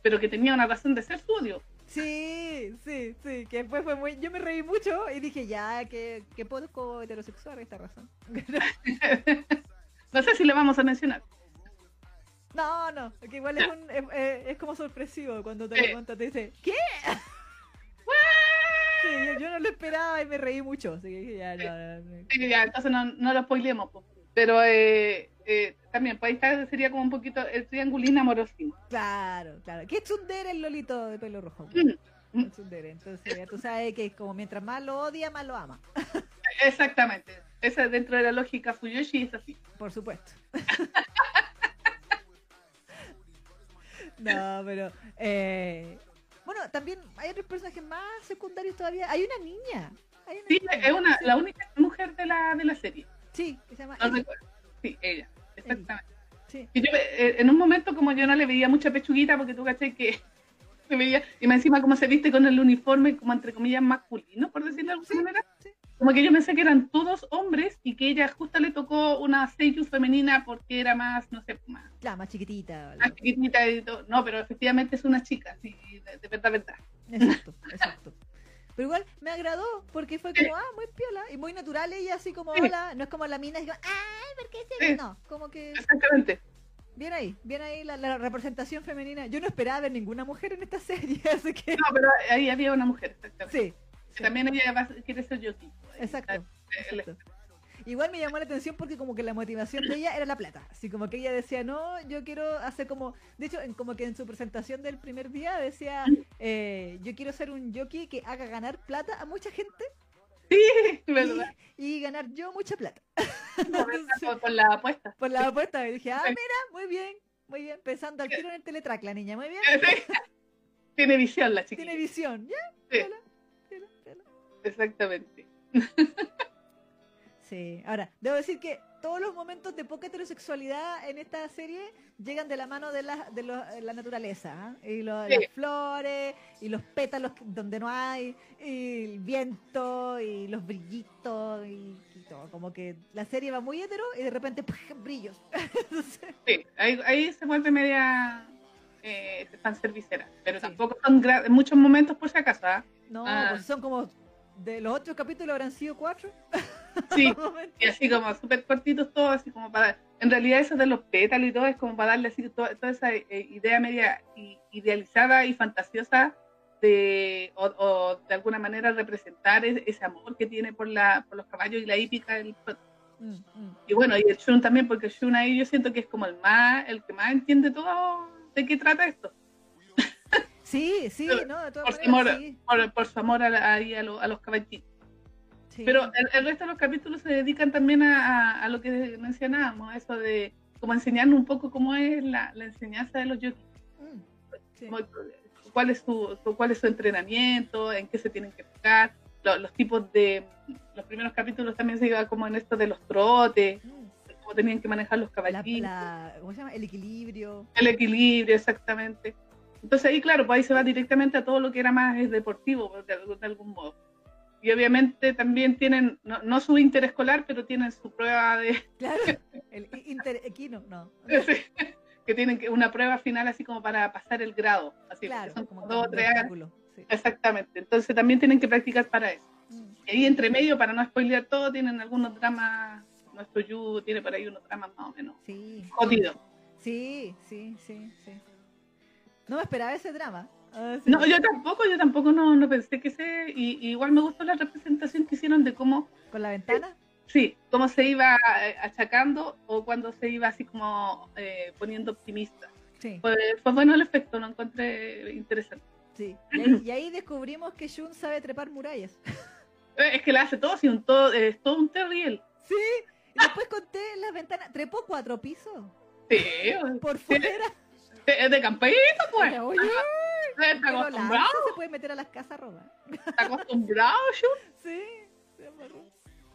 Pero que tenía una razón de ser su odio. Sí, sí, sí, que después fue muy... Yo me reí mucho y dije, ya, que, que poco heterosexual esta razón. no sé si le vamos a mencionar. No, no, que igual es, un, es, eh, es como sorpresivo cuando te lo cuentas, te dice, ¿qué? Sí, yo, yo no lo esperaba y me reí mucho, así que ya, no, no, no. Sí, ya, entonces no, no lo spoilemos. po. Pero eh, eh, también, pues ahí está, sería como un poquito el triangulín amorosín. Claro, claro. ¿Qué tsundere el lolito de pelo rojo? Mm, El tsundere. Entonces ya tú sabes que como mientras más lo odia, más lo ama. Exactamente. Esa dentro de la lógica Fuyoshi es así. Por supuesto. no, pero... eh, bueno, también hay otros personajes más secundarios todavía. Hay una niña. Hay una Sí, niña. es una, la única mujer de la, de la serie. Sí, que se llama. No recuerdo. Sí, ella, exactamente. Sí. Y yo, eh, en un momento como yo no le veía mucha pechuguita porque tú caché que se veía, y más encima como se viste con el uniforme como entre comillas masculino, por decirlo de alguna manera, sí. Como que yo pensé que eran todos hombres y que ella justo le tocó una seiyuu femenina porque era más, no sé, más, Claro, más chiquitita. más chiquitita y todo. No, pero efectivamente es una chica, sí, de, de verdad, verdad. Exacto, exacto. Pero igual me agradó porque fue como, ah, muy piola y muy natural ella, así como, hola, no es como la mina, como, ay, ¿por qué se Sí. No, como que, Exactamente. bien ahí, bien ahí la, la representación femenina. Yo no esperaba ver ninguna mujer en esta serie, así que, No, pero ahí había una mujer, exactamente. sí, También ella va- quiere ser yoki. exacto. El- exacto. Igual me llamó la atención porque como que la motivación de ella era la plata. Así como que ella decía, no, yo quiero hacer como... De hecho, en- como que en su presentación del primer día decía, eh, yo quiero ser un jockey que haga ganar plata a mucha gente ¿verdad? y, y ganar yo mucha plata. No, ¿verdad? Con- Con la apuesta. Por la apuesta. Y dije, ah, Sí. mira, muy bien, muy bien. Pensando al tiro en el teletrack, la niña, muy bien. Tiene visión la chiquita. Tiene visión, ya. Sí. Exactamente. Sí, ahora, debo decir que todos los momentos de poca heterosexualidad en esta serie llegan de la mano de la, de lo- la naturaleza. ¿ah? Y lo- Sí. las flores, y los pétalos donde no hay, y el viento, y los brillitos, y, y todo. Como que la serie va muy hetero y de repente brillos. Entonces, Sí, ahí, ahí se vuelve media eh, fanservicera. Pero Sí. tampoco son muchos momentos por si acaso. ¿ah? no, Ah. pues son como de los ocho capítulos habrán sido cuatro. Sí, y así como súper cortitos todos, así como para... En realidad eso de los pétalos y todo es como para darle así to- toda esa eh, idea media idealizada y fantasiosa de, o, o de alguna manera representar ese amor que tiene por, la, por los caballos y la hípica prota. Mm, mm. Y bueno, y el Shun también, porque el Shun ahí yo siento que es como el más, el que más entiende todo de qué trata esto, Sí, sí, Pero, no, de todas por su maneras, amor, sí, por, por su amor a, la- a, lo- a los caballitos. sí. Pero el, el resto de los capítulos se dedican también a, a- a lo que mencionábamos, eso de como enseñarnos un poco cómo es la, la enseñanza de los yogis, Mm, sí. cuál es su su- cuál es su entrenamiento, en qué se tienen que enfocar, lo- los tipos de los primeros capítulos también se iba como en esto de los trotes, Mm. cómo tenían que manejar los caballitos. la- ¿cómo se llama? El equilibrio. el equilibrio, exactamente. Entonces ahí, claro, pues ahí se va directamente a todo lo que era más eh, deportivo, pues, de, algún- de algún modo. Y obviamente también tienen, no, no su interescolar, pero tienen su prueba de, Claro, el interequino, no. que tienen una prueba final así como para pasar el grado. Así, Claro, son como dos o tres años. sí. Exactamente. Entonces también tienen que practicar para eso. Mm. Y ahí entre medio, para no spoilear todo, tienen algunos dramas, nuestro Yu tiene por ahí unos dramas más o menos Sí, jodidos. sí, sí, sí, sí. No me esperaba ese drama. Ah. No, yo tampoco, yo tampoco no, no pensé que se... Y, y igual me gustó la representación que hicieron de cómo, Con la ventana. sí, cómo se iba eh, achacando o cuando se iba así como eh, poniendo optimista. Sí, Fue, fue bueno el efecto, lo encontré interesante. sí. Y ahí, y ahí descubrimos que Shun sabe trepar murallas. Eh, Es que la hace todo, un todo, es todo un terriel. Sí. Y después conté las ventanas. Trepó cuatro pisos. Sí, Por fuera. De campito, pues. Oye, Está acostumbrado, se puede meter a las casas robadas. está acostumbrado, Shun. Sí. se.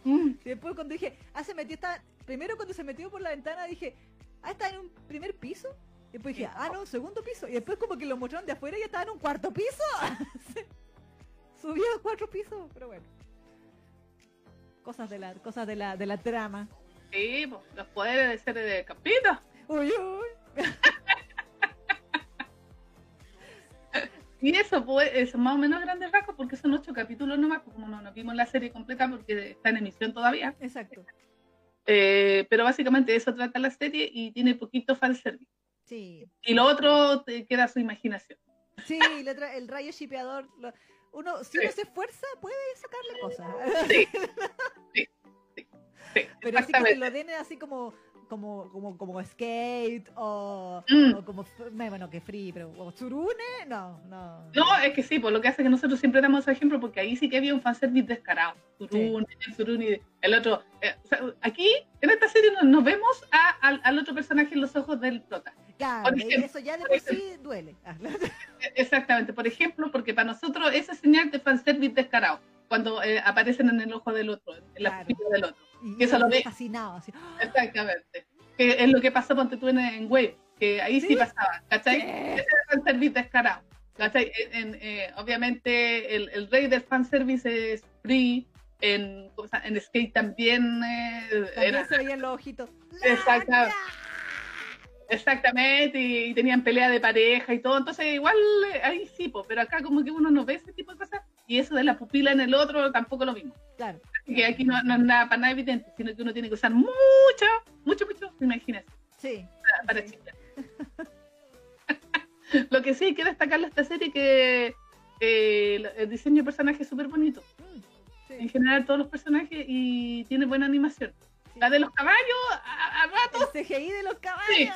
Mm. Y después cuando dije, ah, se metió, estaba, primero cuando se metió por la ventana dije, ah, está en un primer piso. Y después dije, ah, no, segundo piso. Y después como que lo mostraron de afuera y ya estaba en un cuarto piso. Subió a cuatro pisos, pero bueno. Cosas de la, cosas de la, de la trama. Sí, pues, los poderes de ser de campito. Uy, uy. Y eso, pues, es más o menos grandes rasgos porque son ocho capítulos nomás, pues, como no nos vimos la serie completa porque está en emisión todavía. Exacto. Eh, pero básicamente eso trata la serie y tiene poquito fanservice. Sí. Y lo otro te queda a su imaginación. Sí, otra- el rayo shipeador. lo- uno, si Sí. uno se esfuerza, puede sacarle cosas. Sí. Sí, sí, Pero así que lo den así como como como como skate o, Mm. o como bueno que free pero o tsurune no no No, es que sí, por lo que hace que nosotros siempre damos ese ejemplo porque ahí sí que había un fanservice descarado. Turuni, Turuni, el otro. eh, o sea, aquí, en esta serie, nos, nos vemos a- al, al otro personaje en los ojos del prota. claro ejemplo, eso ya de por sí duele Ah, Eh, Exactamente, por ejemplo, porque para nosotros esa señal de fanservice descarado, cuando eh, aparecen en el ojo del otro, en la Claro. pupila del otro. Y Que eso lo ve. fascinado, así. Exactamente. Que es lo que pasó ponte tú en, en Wave, que ahí sí, ¿Sí? pasaba, ¿cachai? Ese era fanservice descarado. ¿cachai? En, en, eh, obviamente el, el rey del fanservice es Free, en, en Skate también eh, También era se veían los ojitos. Exacto. Exactamente y, y tenían pelea de pareja y todo, entonces igual eh, ahí sí, po, pero acá como que uno no ve ese tipo de cosas y eso de la pupila en el otro tampoco lo mismo. Claro. Así que aquí no, no es nada para nada evidente, sino que uno tiene que usar mucho, mucho, mucho, imagínese. Sí. para- para Sí. chispear. Lo que sí hay que destacar de esta serie que eh, el, diseño de personajes es súper bonito. Mm, En general todos los personajes y tiene buena animación. Sí. La de los caballos, a, a ratos, El CGI de los caballos.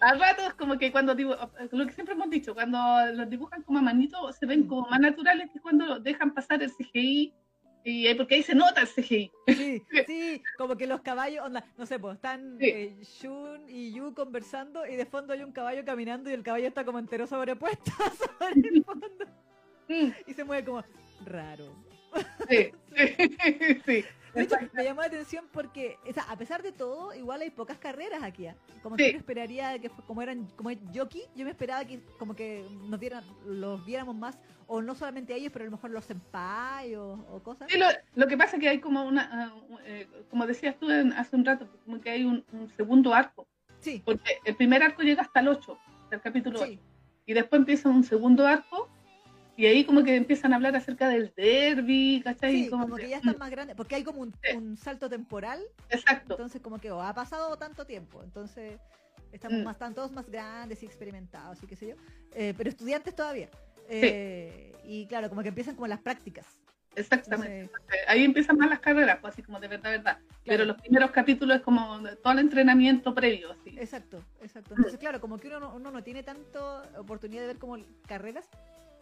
a ratos como que cuando digo, lo que siempre hemos dicho, cuando los dibujan como a manito se ven como más naturales que cuando dejan pasar el CGI y eh, porque ahí se nota el CGI. Sí, sí, como que los caballos, onda, no sé, pues están Sí. eh, Shun y Yu conversando y de fondo hay un caballo caminando y el caballo está como entero sobrepuesto sobre el fondo Mm, y se mueve como raro. sí, sí, sí. De hecho, me llamó la atención porque, o sea, a pesar de todo, igual hay pocas carreras aquí. ¿ah? Como Sí. que yo esperaría que como eran como jockey, yo me esperaba que como que nos dieran, los viéramos más, o no solamente a ellos, pero a lo mejor los senpai o, o cosas. Sí, lo, lo que pasa es que hay como una, ah, eh, como decías tú en- hace un rato, como que hay un, un segundo arco, Sí, porque el primer arco llega hasta el 8, del capítulo 8, sí, y después empieza un segundo arco, y ahí como que empiezan a hablar acerca del derby, ¿cachai? sí, como que ya están mm, más grandes, porque hay como un, Sí. un salto temporal Exacto, Entonces, como que oh, ha pasado tanto tiempo, entonces estamos Mm. más, están todos más grandes y experimentados y qué sé yo, eh, pero estudiantes todavía. Eh, Y claro, como que empiezan como las prácticas. exactamente. Entonces, Ahí empiezan más las carreras, pues así como de verdad, verdad. Pero los primeros capítulos es como todo el entrenamiento previo, así. Exacto, exacto. Mm. Entonces, claro, como que uno no, uno no tiene tanto oportunidad de ver como carreras,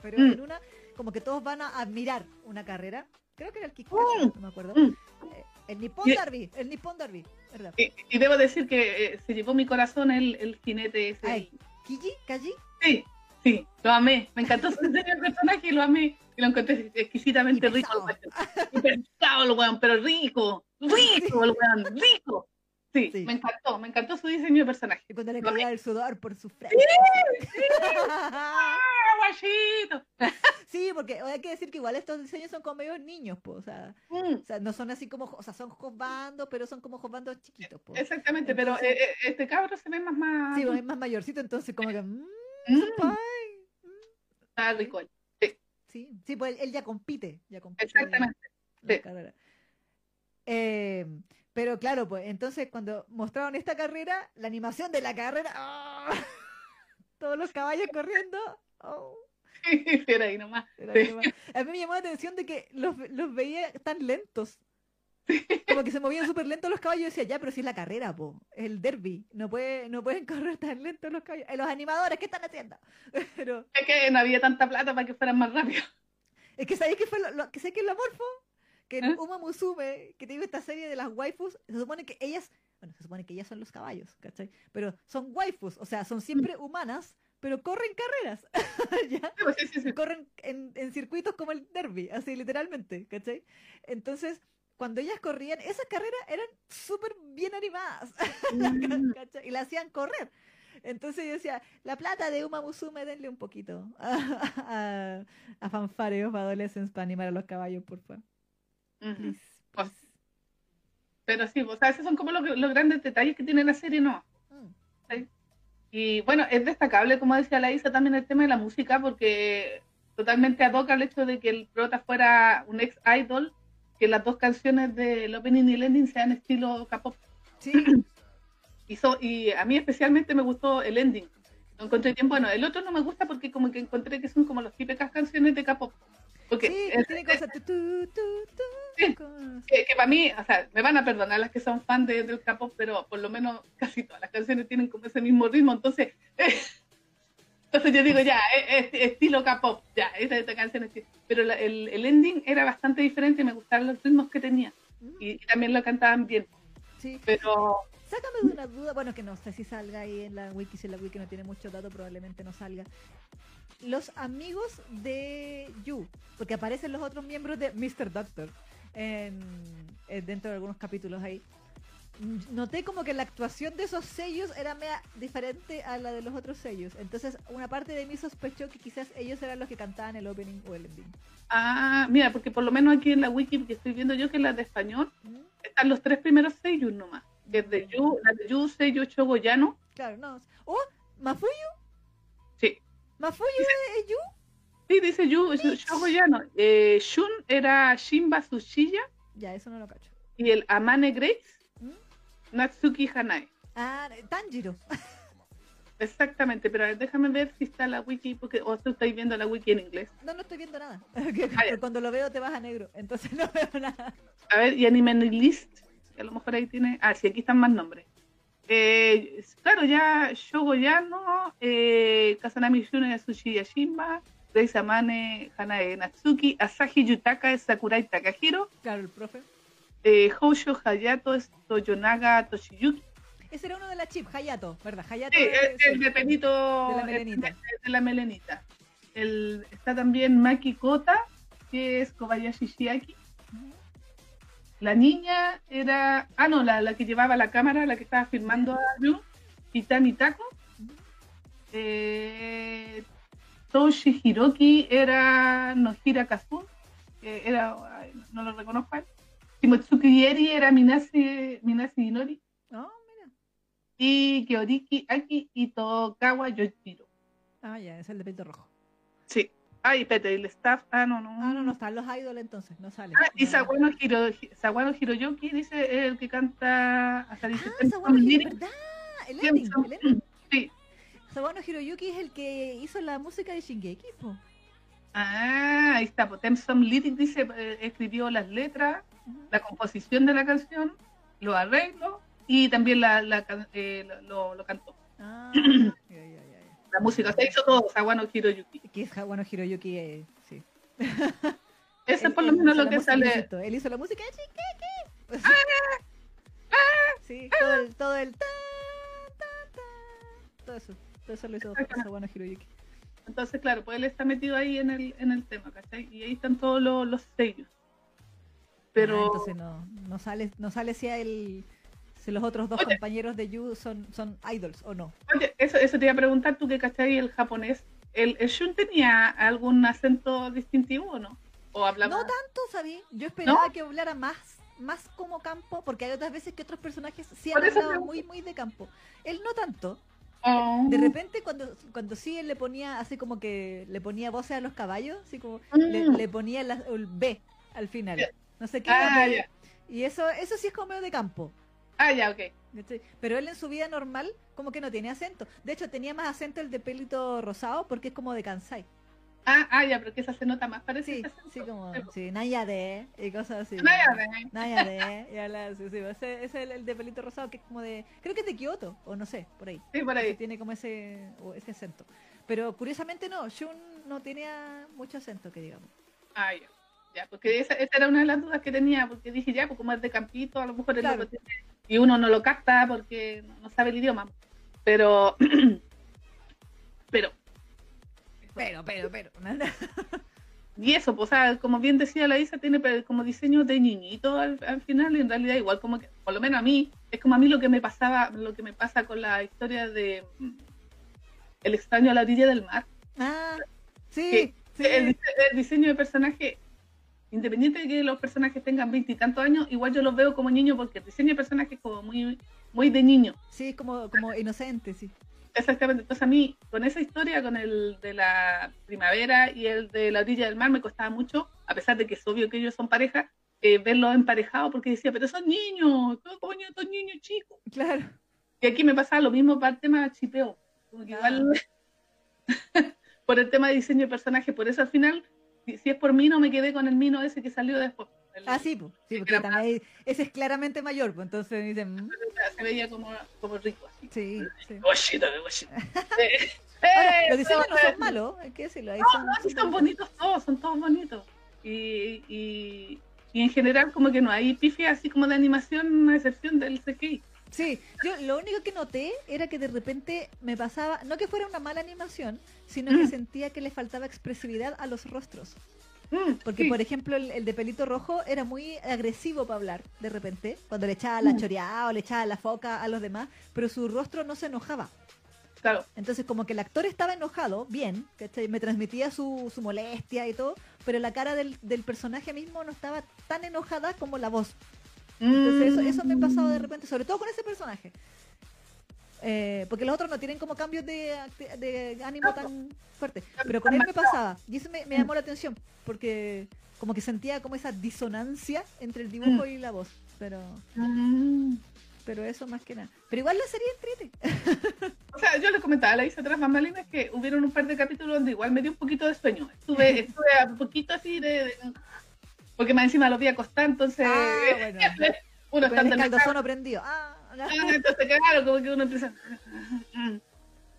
pero Mm. en una, como que todos van a admirar una carrera. Creo que era el Kick, Mm. no me acuerdo. Mm. Eh, el Nippon Y- Derby, el Nippon Derby, ¿verdad? Y, y debo decir que eh, se llevó mi corazón el, el jinete ese. Ay. ¿Kiji? ¿Kaji? Sí, sí, lo amé. Me encantó su diseño de personaje y lo amé. Y lo encontré exquisitamente Y rico. el. Y pesado el weón, pero rico. Rico el weón, rico. Sí, Sí. me encantó. Me encantó su diseño de personaje. Y cuando le caía el sudor por su frente. ¡Ah, guachito! Sí, porque hay que decir que igual estos diseños son como medio niños, pues, o sea, Mm, o sea, no son así como, o sea, son josbandos, pero son como josbandos chiquitos, pues. exactamente, pero Entonces- eh, eh, este cabro se ve más más. Sí, pues, es más mayorcito, entonces como que, mm, Mm, senpai, mm, está rico. sí, sí, pues él, él ya compite, ya compite Exactamente. en sí. Eh, pero claro, pues, entonces cuando mostraron esta carrera, la animación de la carrera, ¡ah! todos los caballos corriendo, oh, Era ahí nomás. Era que A mí me llamó la atención de que los, los veía tan lentos. Como que se movían súper lentos los caballos y decía, ya, pero si es la carrera, po, es el derby, no, puede, no pueden correr tan lentos los caballos. Eh, los animadores, ¿qué están haciendo? Pero Es que no había tanta plata para que fueran más rápido. es que ¿sabéis qué fue lo, lo- que sé que es lo amorfo? Que en ¿Eh? Uma Musume, que te digo esta serie de las waifus, se supone que ellas, bueno, se supone que ellas son los caballos, ¿cachai? Pero son waifus, o sea, son siempre humanas, pero corren carreras. ¿Ya? Sí, pues, sí, sí, sí. corren en, en circuitos como el derby, así literalmente, ¿cachai? Entonces, cuando ellas corrían, esas carreras eran súper bien animadas, Mm, ¿cachai? Y la hacían correr. Entonces yo decía, la plata de Uma Musume, denle un poquito a, a, a Fanfare of Adolescence para animar a los caballos, por favor. Please, Pues, please. Pero sí, o sea, esos son como los, los grandes detalles que tiene la serie, ¿no? Mm, Y bueno, es destacable, como decía la Isa, también el tema de la música, porque totalmente adopta el hecho de que el prota fuera un ex idol, que las dos canciones del opening y el ending sean estilo K-pop. Sí, Y, so- y a mí especialmente me gustó el ending. Lo encontré bien bueno. El otro no me gusta porque como que encontré que son como las típicas canciones de K-pop. Porque sí, es- tiene cosas. tu, tu, tu, Sí. cosas. que, que para mí, o sea, me van a perdonar las que son fan de, del K-pop, pero por lo menos casi todas las canciones tienen como ese mismo ritmo, entonces, entonces yo digo ya, es, es- estilo K-pop, ya, esta, esta canción es pero la- el, el ending era bastante diferente, me gustaban los ritmos que tenía Mm, y, y también lo cantaban bien, Sí, pero sácame de una duda, bueno, que no sé si salga ahí en la wiki, si la wiki no tiene mucho dato, probablemente no salga. Los amigos de Yu, porque aparecen los otros miembros de Mr. Doctor en, en- dentro de algunos capítulos ahí. Mm, Noté como que la actuación de esos sellos era media diferente a la de los otros sellos. Entonces, una parte de mí sospechó que quizás ellos eran los que cantaban el opening o el ending. Ah, mira, porque por lo menos aquí en la wiki que estoy viendo yo, que es la de español, ¿Mm? están los tres primeros seiyuu nomás. Que es de Yu, la de Yu, Seiyu, Chogoyano. Claro, no. ¿Oh? ¿Mafuyu? ¿Mafuyu es Yu? Sí, dice Yu, Chogoyano. Eh, Shun era Shimba Tsuchiya Ya, eso no lo cacho. y el Amane Grace, ¿Mm? Natsuki Hanae. Ah, Tanjiro. Exactamente, pero a ver, déjame ver si está la wiki, porque o tú estáis viendo la wiki en inglés. No, no estoy viendo nada. Ah. Cuando lo veo te vas a negro, entonces no veo nada. A ver, y Anime List, que a lo mejor ahí tiene. Ah, sí, aquí están más nombres. Eh, claro, ya Shogoyano, eh, Kazanami Shune Sushi Yashimba, Grace Amane Hanae Natsuki, Asahi Yutaka es Sakurai Takahiro, Claro, el profe. eh, Housho Hayato es Toyonaga Toshiyuki. Ese era uno de la chip, Hayato, ¿verdad? Hayato Sí, es- el, de pelito. De la el melenita. de- de la melenita. El- está también Maki Kota, que es Kobayashi Shiaki. La niña era. Ah, no, la, la que llevaba la cámara, la que estaba filmando a Yu, Kitani Tako. Eh, Toshi Hiroki era Nohira Kazun, que era. no lo reconozco. a él. Shimotsuki Eri era Minasi, Minasi Inori. Oh, mira. Y Georiki Aki y Tokawa Yoshiro. Ah, ya, es el de pelo rojo. Sí. Ay, espérate, el staff. Ah, no, no. Ah, no, no están los idols entonces, no sale. Ah, y No. Sawano, Hiro, Sawano Hiroyuki dice es el que canta hasta dice Ah, Sawano Some Hiro- Lyrics. ¿verdad? El ending, el ending. Sí. Sawano Hiroyuki es el que hizo la música de Shingeki, po. Ah, ahí está. Tem Some Lyrics dice, eh, escribió las letras, la composición de la canción, los arreglos y también la, la eh, lo, lo- cantó. Ah. La música, se hizo todo, Sawano Hiroyuki. Que es Sawano Hiroyuki, eh, sí. Eso es por lo menos lo que sale. Él hizo la música de Shingeki. Ah, Sí, todo el, todo el ta, ta, ta, todo eso, todo eso lo hizo Sawano Hiroyuki. Entonces, claro, pues él está metido ahí en el, en el tema, ¿cachai? Y ahí están todos los, los sellos. Pero, Ah, entonces no, no sale, no sale si él, si los otros dos Oye. compañeros de Yu son, son idols o no. oye, eso, eso te iba a preguntar, tú que cachai el japonés, ¿el, el Shun tenía algún acento distintivo o no? ¿O hablaba? No tanto, ¿sabí? Yo esperaba ¿No? que hablara más, más como campo, porque hay otras veces que otros personajes sí han hablado muy, muy de campo. Él no tanto. Oh. De repente cuando, cuando sí él le ponía así como que le ponía voces a los caballos, así como Mm. le, le ponía la- el B al final. No sé qué. Ah, ya. Y eso, eso sí es como medio de campo. Ah, ya, ok. Pero él en su vida normal como que no tiene acento. De hecho tenía más acento el de pelito rosado porque es como de Kansai. Ah, ah, ya, pero que esa se nota más, parece. Sí, sí, como, Sí, sí, Naya de, y cosas así. Naya de. Naya de, y habla así, sí, ese, ese es el, el de pelito rosado que es como de, creo que es de Kioto, o no sé, por ahí. Sí, por ahí. tiene como ese, o ese acento. Pero curiosamente no, Shun no tenía mucho acento, que digamos. Ah, ya. Ya, porque esa, esa era una de las dudas que tenía, porque dije, ya, pues como es de campito, a lo mejor el Claro. loco tiene- y uno no lo capta porque no, sabe el idioma. Pero, pero, Pero, pero, pero. y eso, pues, o sea, como bien decía la Isa, tiene como diseño de niñito al, al final, y en realidad igual como que, por lo menos a mí, es como a mí lo que me pasaba, lo que me pasa con la historia de mm, El extraño a la orilla del mar. ah, sí, Que sí. El diseño de personaje, independiente de que los personajes tengan veintitantos años, igual yo los veo como niños porque el diseño de personaje es como muy, muy de niño. Sí, es como, como inocente, sí. Exactamente. Entonces a mí, con esa historia, con el de la primavera y el de la orilla del mar, me costaba mucho, a pesar de que es obvio que ellos son pareja, eh, verlos emparejados porque decía, pero son niños, ¿cómo coño son niños chicos? Claro. Y aquí me pasaba lo mismo para el tema de chipeo. Como que Ah. igual, por el tema de diseño de personaje, por eso al final, si, si es por mí, no me quedé con el mino ese que salió después. El- Ah, sí, pues. Sí, porque también ese es claramente mayor, pues entonces dicen, mm, Se veía como, como rico así. sí, sí. Goshito. Eh, Ahora, eh, los diseños no eh, son malos, hay que decirlo. Ahí No, son, no, sí son bonitos todos, son todos bonitos. Y, y, y en general como que no hay pifia así como de animación, a excepción del CGI. Sí, yo lo único que noté era que de repente me pasaba, no que fuera una mala animación, sino que Mm. sentía que le faltaba expresividad a los rostros. Mm, Porque, sí. por ejemplo, el, el de pelito rojo era muy agresivo para hablar, de repente, cuando le echaba la Mm. choreada o le echaba la foca a los demás, pero su rostro no se enojaba. Claro. Entonces, como que el actor estaba enojado, bien, ¿cachai? me transmitía su, su molestia y todo, pero la cara del, del personaje mismo no estaba tan enojada como la voz. Entonces, eso, eso me pasaba de repente, sobre todo con ese personaje. Eh, porque los otros no tienen como cambios de, de ánimo tan fuerte. Pero con él me pasaba. Y eso me, me llamó la atención. Porque como que sentía como esa disonancia entre el dibujo y la voz. Pero Mm. pero eso más que nada. Pero igual la serie entrete. O sea, yo le comentaba a la Isa tras bambalinas que hubieron un par de capítulos donde igual me dio un poquito de sueño. Estuve, estuve a un poquito así de, de- Porque más encima lo vi acostar, entonces. Ah, bueno. uno estando el caldosono prendido. Ah, no. Ah, entonces, claro, como que uno empieza.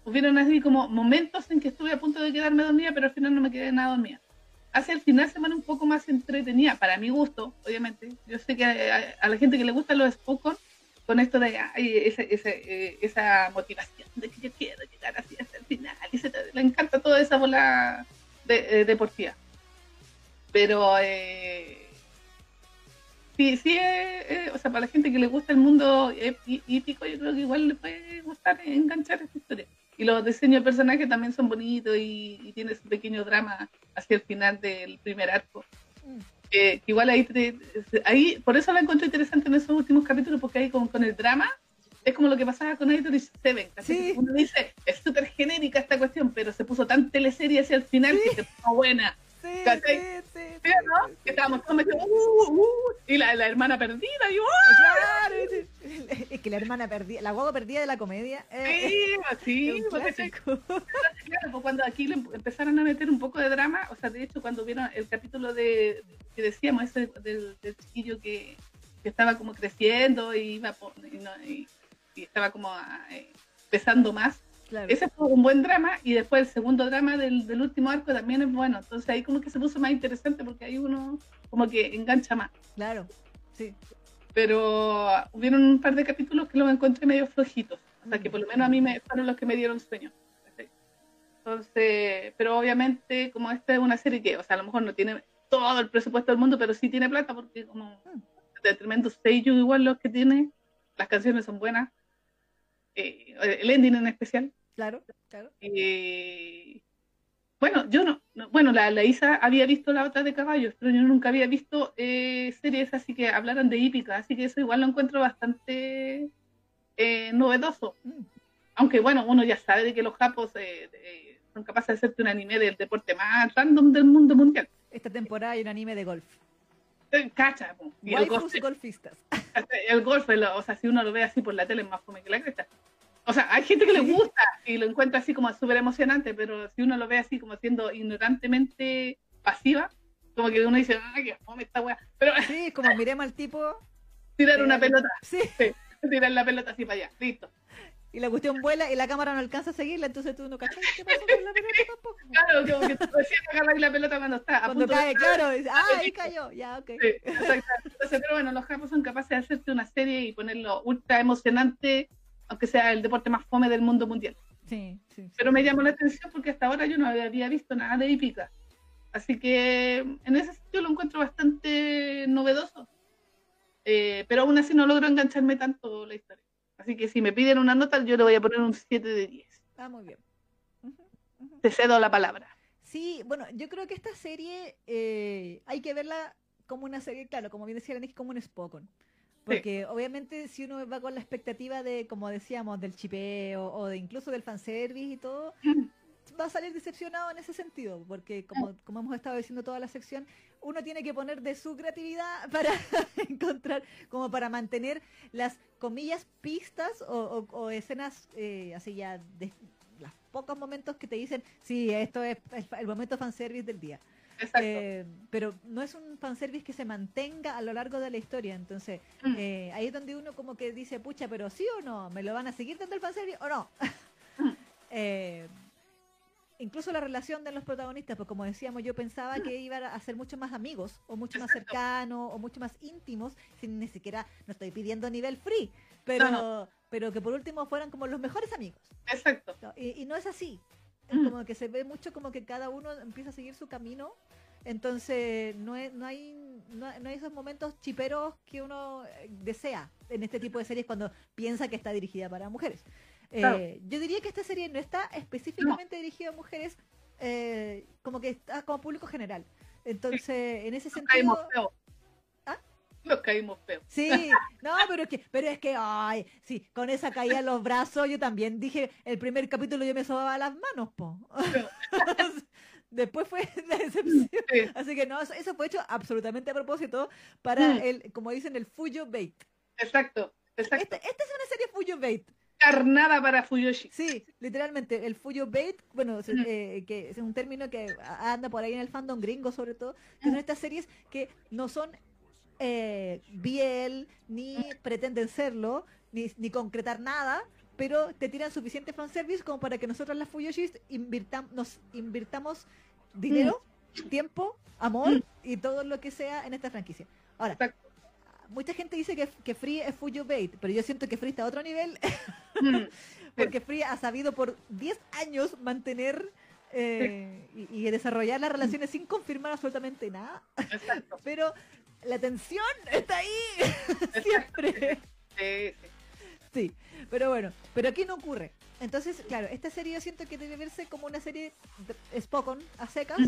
Hubieron así como momentos en que estuve a punto de quedarme dormida, pero al final no me quedé nada dormida. Hacia el final se me un poco más entretenida, para mi gusto, obviamente. Yo sé que a, a la gente que le gustan los Spokon, con esto de ay, esa, esa, eh, esa motivación de que yo quiero llegar así hasta el final, y se le encanta toda esa bola de, eh, deportiva. Pero eh, sí, sí, eh, eh, o sea, para la gente que le gusta el mundo hí- hí- hípico, yo creo que igual le puede gustar enganchar esta historia. Y los diseños de personajes también son bonitos y, y tiene su pequeño drama hacia el final del primer arco. Mm. Eh, que igual ahí, ahí, por eso la encuentro interesante en esos últimos capítulos, porque ahí con, con el drama es como lo que pasaba con Idol Seven. Sí. Uno dice, es súper genérica esta cuestión, pero se puso tan teleserie hacia el final Sí. que se puso buena. Sí, ¿Cachai? sí, sí, ¿Sí, no? sí, Que estábamos todos metidos, uh, uh, y la, la hermana perdida, y ¡uh! Claro, es- que la hermana perdida, la guagua perdida de la comedia. eh, Sí, sí, claro, pues cuando aquí le em- empezaron a meter un poco de drama, o sea, de hecho, cuando vieron el capítulo de que decíamos, ese del, del chiquillo que, que estaba como creciendo y iba y, no- y- y estaba como ah, eh, pesando más, Claro. ese fue un buen drama y después el segundo drama del, del último arco también es bueno, entonces ahí como que se puso más interesante porque ahí uno como que engancha más. Claro, sí. pero hubieron un par de capítulos que los encontré medio flojitos, o sea que Mm. por lo menos a mí me fueron los que me dieron sueño. Entonces, pero obviamente como esta es una serie que, o sea, a lo mejor no tiene todo el presupuesto del mundo, pero sí tiene plata porque como Mm. de tremendos sellos igual los que tiene, las canciones son buenas, eh, el ending en especial. Claro, claro. Eh, bueno, yo no, no- bueno, la, la Isa había visto la otra de caballos, pero yo nunca había visto eh, series así que hablaran de hípica, así que eso igual lo encuentro bastante eh, novedoso. Mm. Aunque bueno, uno ya sabe de que los japos eh, son capaces de hacerte un anime del deporte más random del mundo mundial. Esta temporada hay un anime de golf. Cacha, y el golf, golfistas. el golf, o sea, si uno lo ve así por la tele es más fome que la cresta. O sea, hay gente que le Sí. gusta y lo encuentra así como súper emocionante, pero si uno lo ve así como siendo ignorantemente pasiva, como que uno dice, ay, qué fome esta wea. Pero Sí, como miremos al tipo. tirar una pelota, Sí, tirar la pelota así para allá, listo. y la cuestión vuela y la cámara no alcanza a seguirla, entonces tú no cachas qué pasó con la pelota tampoco. Claro, como que tú recién agarras la pelota cuando está a Cuando punto de cae, claro, dice, ah, ahí cayó, ya, ok. Sí, exacto. Entonces, pero bueno, los japos son capaces de hacerte una serie y ponerlo ultra emocionante, aunque sea el deporte más fome del mundo mundial. Sí, sí, sí. Pero me llamó la atención porque hasta ahora yo no había visto nada de hípica. Así que en ese sentido lo encuentro bastante novedoso. Eh, pero aún así no logro engancharme tanto la historia. Así que si me piden una nota, yo le voy a poner un 7 de 10. Ah, muy bien. Ujú, ujú. Te cedo la palabra. Sí, bueno, yo creo que esta serie eh, hay que verla como una serie, claro, como bien decía Lenny, como un Spokon. Porque obviamente si uno va con la expectativa de, como decíamos, del chipeo o de incluso del fanservice y todo, va a salir decepcionado en ese sentido, porque como, como hemos estado diciendo toda la sección, uno tiene que poner de su creatividad para encontrar, como para mantener las comillas pistas o, o- o escenas eh, así ya de los pocos momentos que te dicen, sí, esto es el, el momento fanservice del día. Eh, pero no es un fanservice que se mantenga a lo largo de la historia, entonces Mm. eh, ahí es donde uno como que dice, pucha, pero sí o no, ¿me lo van a seguir dando el fanservice o no? Mm. Eh, incluso la relación de los protagonistas, pues como decíamos, yo pensaba que iban a ser mucho más amigos, o mucho más cercanos, o mucho más íntimos, sin ni siquiera, no estoy pidiendo nivel free, pero, pero que por último fueran como los mejores amigos. Exacto. Y, no es así. Mm. como que se ve mucho como que cada uno empieza a seguir su camino. Entonces, no, es- no, hay, no, hay- no hay esos momentos chiperos que uno eh, desea en este tipo de series cuando piensa que está dirigida para mujeres. Eh. Yo diría que esta serie no está específicamente dirigida a mujeres, eh, como que está como público general. Entonces, en ese sentido... caímos feo. Nos caímos feo. Sí, no, pero es que, pero es que, ay, sí, con esa caída en los brazos, yo también dije, el primer capítulo yo me sobaba las manos, po. Después fue la decepción. Sí. Así que no, eso, eso fue hecho absolutamente a propósito para Mm. el, como dicen, el Fuyo Bait. Exacto. Exacto. Esta, esta es una serie Fuyo Bait. Carnada para Fuyoshi. Sí, literalmente, el Fuyo Bait, bueno, Mm. eh, que es un término que anda por ahí en el fandom gringo sobre todo, que son Mm. estas series que no son eh, BL, ni pretenden serlo, ni, ni concretar nada, pero te tiran suficiente fanservice como para que nosotros las Fuyoshis invirtam- nos invirtamos dinero, tiempo, amor Mm. y todo lo que sea en esta franquicia. Ahora, Exacto. mucha gente dice que, que Free es Fuyo Bait, pero yo siento que Free está a otro nivel Mm. porque Free ha sabido por 10 años mantener eh, y, y desarrollar las relaciones sin confirmar absolutamente nada. Exacto. Pero la tensión está ahí siempre. Sí, sí. Sí, pero bueno, pero aquí no ocurre. Entonces, claro, esta serie yo siento que debe verse como una serie de- Spokon a secas,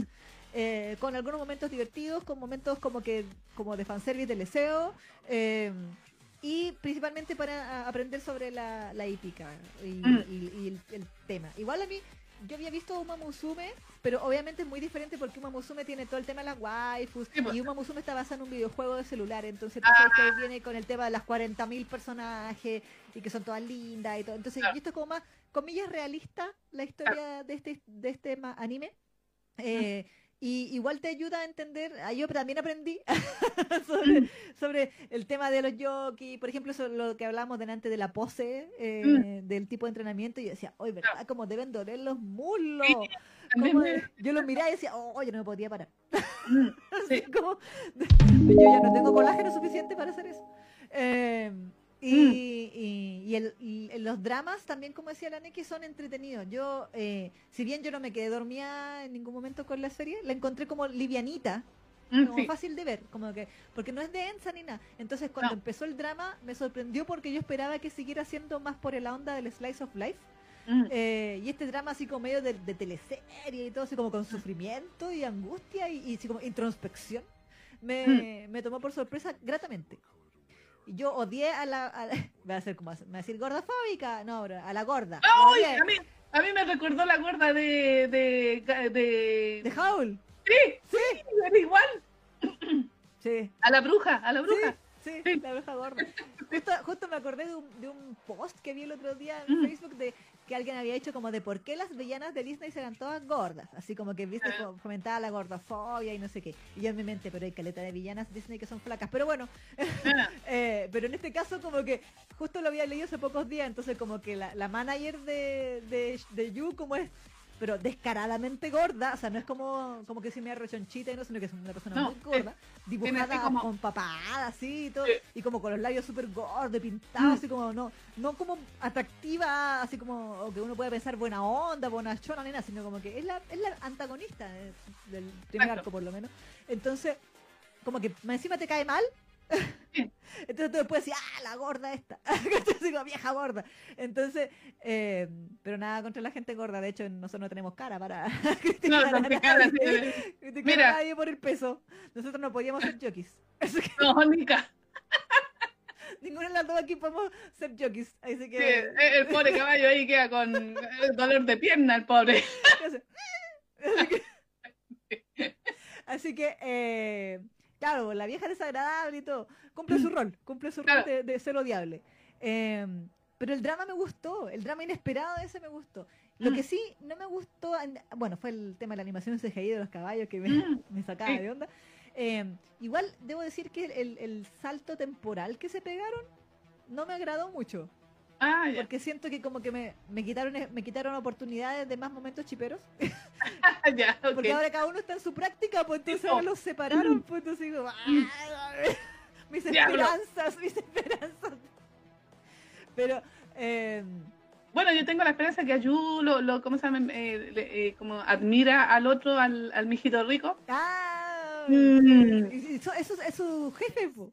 eh, con algunos momentos divertidos, con momentos como que como de fanservice del deseo, eh, y principalmente para aprender sobre la, la hípica y, Mm. y- y el, el tema. Igual a mí, yo había visto Uma Musume, pero obviamente es muy diferente porque Uma Musume tiene todo el tema de las waifus Sí, pues. y Uma Musume está basada en un videojuego de celular, entonces tú Ah. sabes que viene con el tema de las 40.000 personajes y que son todas lindas y todo. Entonces, Claro. y esto es como más, comillas, realista la historia de este de este anime. Eh, y igual te ayuda a entender, ah, yo también aprendí sobre, sobre el tema de los yoki, por ejemplo, sobre lo que hablamos delante de la pose, eh, del tipo de entrenamiento, y yo decía, oye, ¿verdad? Como deben doler los muslos. De- yo lo miraba y decía, oh, yo no me podía parar. Mm. Así Sí. como, yo ya no tengo colágeno suficiente para hacer eso. Eh, y, Mm. y- y el- y los dramas también, como decía la Neki, son entretenidos. Yo, eh, si bien yo no me quedé dormida en ningún momento con la serie, la encontré como livianita, Mm, como sí. fácil de ver, como que porque no es densa ni nada. Entonces, cuando No. empezó el drama, me sorprendió porque yo esperaba que siguiera siendo más por la onda del slice of life. Mm. Eh, y este drama así como medio de, de teleserie y todo, así como con sufrimiento y angustia y, y así como introspección, me, me tomó por sorpresa gratamente. Yo odié a la... A la- voy a hacer como... Me va a decir gordafóbica. No, a la gorda. ¡Ay! A mí, a mí me recordó la gorda de. de. de. De Howl. Sí, sí, era igual. Sí. A la bruja, a la bruja. Sí, Sí. la bruja gorda. Justo, justo me acordé de un, de un post que vi el otro día en Mm. Facebook de que alguien había hecho como de por qué las villanas de Disney serán todas gordas. Así como que viste fomentaba la gordofobia y no sé qué. Y yo en mi mente, pero hay caleta de villanas Disney que son flacas. Pero bueno, eh, pero en este caso como que justo lo había leído hace pocos días, entonces como que la, la manager de, de, de Yu como es pero descaradamente gorda, o sea, no es como, como que si me rechonchita y no, sino que es una persona No, muy gorda, dibujada como- con papada así y todo, Sí. y como con los labios súper gordos, pintados, Mm. así como, no, no como atractiva, así como, o que uno puede pensar buena onda, buena chona, nena, sino como que es la, es la antagonista de- del primer Exacto. arco por lo menos. Entonces, como que encima te cae mal. Entonces tú después decís, ah, la gorda esta. Como vieja gorda. Entonces, eh, pero nada contra la gente gorda. De hecho, nosotros no tenemos cara para criticar No, a no, así nadie, criticar Mira. a nadie por el peso. Nosotros no podíamos ser jockeys. Que No, Nica. ninguna de las dos aquí podemos ser jockeys. Así Sí, que... el pobre caballo ahí queda con dolor de pierna, el pobre. Así que, así que, eh, claro, la vieja desagradable y todo, cumple su rol, cumple su rol de, de ser odiable. Eh, pero el drama me gustó, el drama inesperado ese me gustó. Lo Mm. que sí no me gustó, en- bueno, fue el tema de la animación CGI de los caballos que me, Mm, me sacaba sí. de onda. Eh, igual debo decir que el, el salto temporal que se pegaron no me agradó mucho. Ah. Porque siento que como que me, me quitaron me quitaron oportunidades de más momentos chiperos. Porque ahora cada uno está en su práctica, pues entonces ahora po. los separaron, pues entonces digo, Mm. "Ay, mis esperanzas, mis esperanzas. Pero, eh, Bueno, yo tengo la esperanza que Ayu lo, lo ¿cómo se llama? Eh, eh, como admira al otro, al, al mijito rico. ah, Mm. eso, eso es su jefe, pues.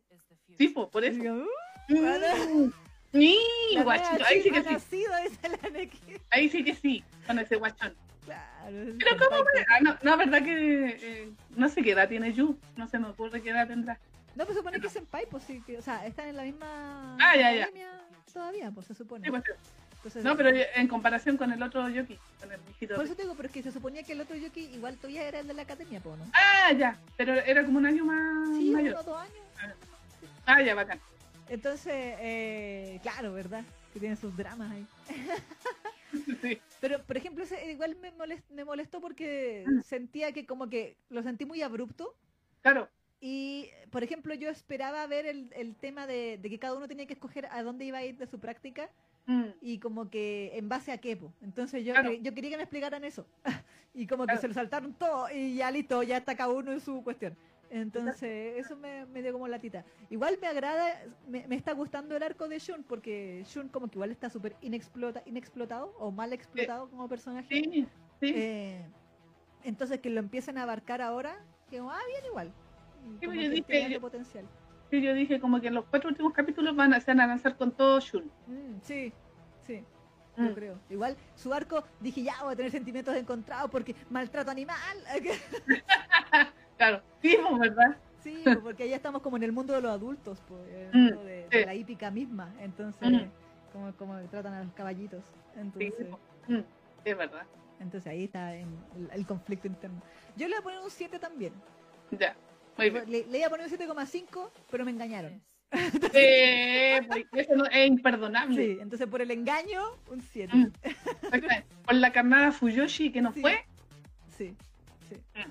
Sí, po, por eso. Digo, "Uh, Mm. Sí, la guachito, ahí sí que sí. nacido", dice la Neki. Ahí sí que sí, con ese guachón. Claro. Pero ¿cómo? Ah, no, no, verdad que eh, no sé qué edad tiene Yu, no se me ocurre qué edad tendrá. No, pues supone que es Senpai, pues sí, que, o sea, están en la misma Ah, ya, ya. academia todavía, pues se supone. Sí, pues, sí. Entonces, no, pero en comparación con el otro Yoki, con el mijito Por eso te digo, pero es que se suponía que el otro Yoki igual todavía era el de la academia, pues, ¿no? Ah, ya, pero era como un año más Sí, mayor. uno o dos años. Ah, ya, bacán. Entonces, eh, claro, ¿verdad? Que tiene sus dramas ahí. Sí. Pero, por ejemplo, ese igual me molest- me molestó porque Mm. sentía que como que lo sentí muy abrupto. Claro, Y, por ejemplo, yo esperaba ver el, el tema de, de que cada uno tenía que escoger a dónde iba a ir de su práctica Mm, y como que en base a qué. po. Entonces yo, Claro. que- yo quería que me explicaran eso. y como que Claro. se lo saltaron todo y ya listo, ya está cada uno en su cuestión. Entonces eso me, me dio como latita. Igual me agrada, me, me está gustando el arco de Shun porque Shun como que igual está súper inexplota, inexplotado o mal explotado como personaje. sí, sí. Eh, entonces que lo empiecen a abarcar ahora, que ah, bien igual. Como yo dije- potencial. Yo dije como que en los cuatro últimos capítulos van a, se van a lanzar con todo Shun. Mm, sí, sí. Mm. Yo creo. Igual su arco, dije ya voy a tener sentimientos encontrados porque maltrato animal. Claro, sí, pues, ¿verdad? sí, pues, porque ya estamos como en el mundo de los adultos, pues, en el Mm, mundo de, de sí. la hípica misma. Entonces, Mm. como, como tratan a los caballitos. Sí, Entonces, Mm, es verdad. entonces ahí está en el, el conflicto interno. Yo le voy a poner un 7 también. Ya, muy bien. Le, le iba a poner un 7,5, pero me engañaron. Eh, pues, eso no- es imperdonable. Sí, entonces por el engaño, un 7. Mm. Por la carnada Fuyoshi que nos Sí. fue. Sí, sí. Mm,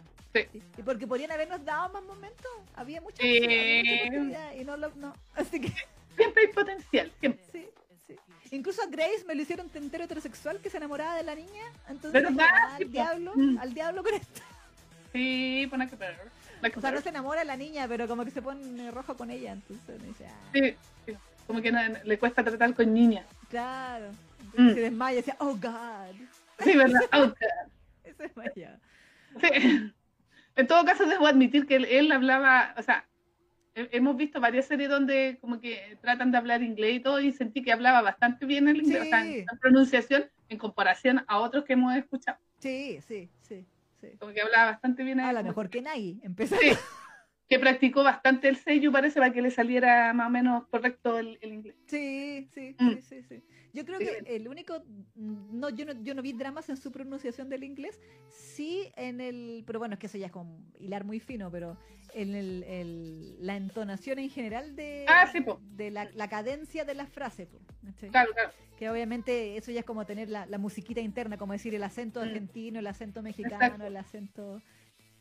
sí. Y porque podrían habernos dado más momentos. Había mucha, oportunidad y no lo. No. Así que Siempre hay potencial, siempre. sí, sí. Incluso a Grace me lo hicieron entero heterosexual que se enamoraba de la niña. Entonces, ah, al po. diablo, Mm. al diablo con esto. Sí, pon a que que O sea, no se enamora de la niña, pero como que se pone rojo con ella. Entonces dice, ah, Sí, sí. Como que no- le cuesta tratar con niñas. claro. Mm. Se desmaya decía, oh God. Sí, ¿verdad? Ah, Y se desmaya. Sí. En todo caso, debo admitir que él, él hablaba, o sea, he- hemos visto varias series donde como que tratan de hablar inglés y todo, y sentí que hablaba bastante bien el inglés, o sea, Sí. en en pronunciación, en comparación a otros que hemos escuchado. Sí, sí, sí. sí. Como que hablaba bastante bien. A él. lo mejor que Nagi. Empezó. Sí. Que practicó bastante el sello, parece, para que le saliera más o menos correcto el, el inglés. Sí, sí, Mm. sí, sí, sí. Yo creo Sí. que el único, mm, no yo, no, yo no vi dramas en su pronunciación del inglés, sí en el, pero bueno, es que eso ya es como hilar muy fino, pero en el, el- la entonación en general de, Ah, sí, de la, la cadencia de la frase, po. Claro, claro. que obviamente eso ya es como tener la, la musiquita interna, como decir el acento Mm. argentino, el acento mexicano, Exacto. el acento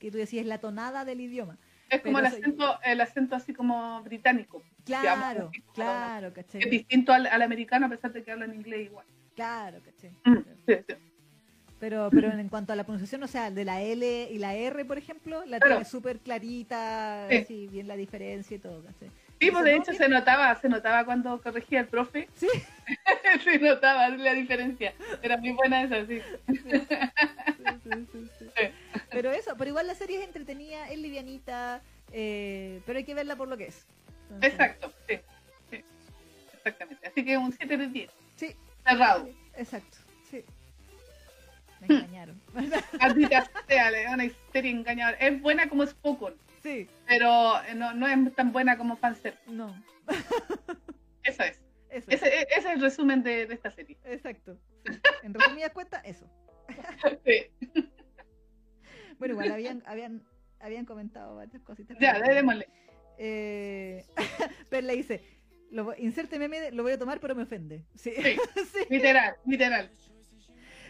que tú decías, la tonada del idioma. Es como el acento, el acento así como británico. Claro, como- claro, ¿cachai? Es distinto al, al americano a pesar de que hablan inglés igual. Claro, ¿cachai? Mm, sí, sí. Pero, pero en cuanto a la pronunciación, o sea, de la L y la R, por ejemplo, la Claro. tiene súper clarita, Sí. así bien la diferencia y todo, ¿cachai? Sí, pues de hecho se notaba, se notaba cuando corregía el profe. Sí. se notaba la diferencia. Era muy buena esa, sí, sí, sí. Sí. Pero eso, pero igual la serie es entretenida, es livianita, eh, pero hay que verla por lo que es. Entonces, Exacto, sí. sí. Exactamente. Así que un 7 de 10. Sí, Cerrado. exacto, sí. Me engañaron. Maldita sea, una historia engañadora. Es buena como Spokon, sí, pero no, no es tan buena como Fanser. no. Eso es. Eso. Ese, ese es el resumen de, de esta serie. Exacto. sí. En resumidas cuentas, eso. Sí. Bueno, igual habían, habían, habían comentado varias cositas. Ya, pero- démosle. Eh, Perla dice, lo, inserte meme, lo voy a tomar, pero me ofende. Sí. Sí. Sí. Literal, literal.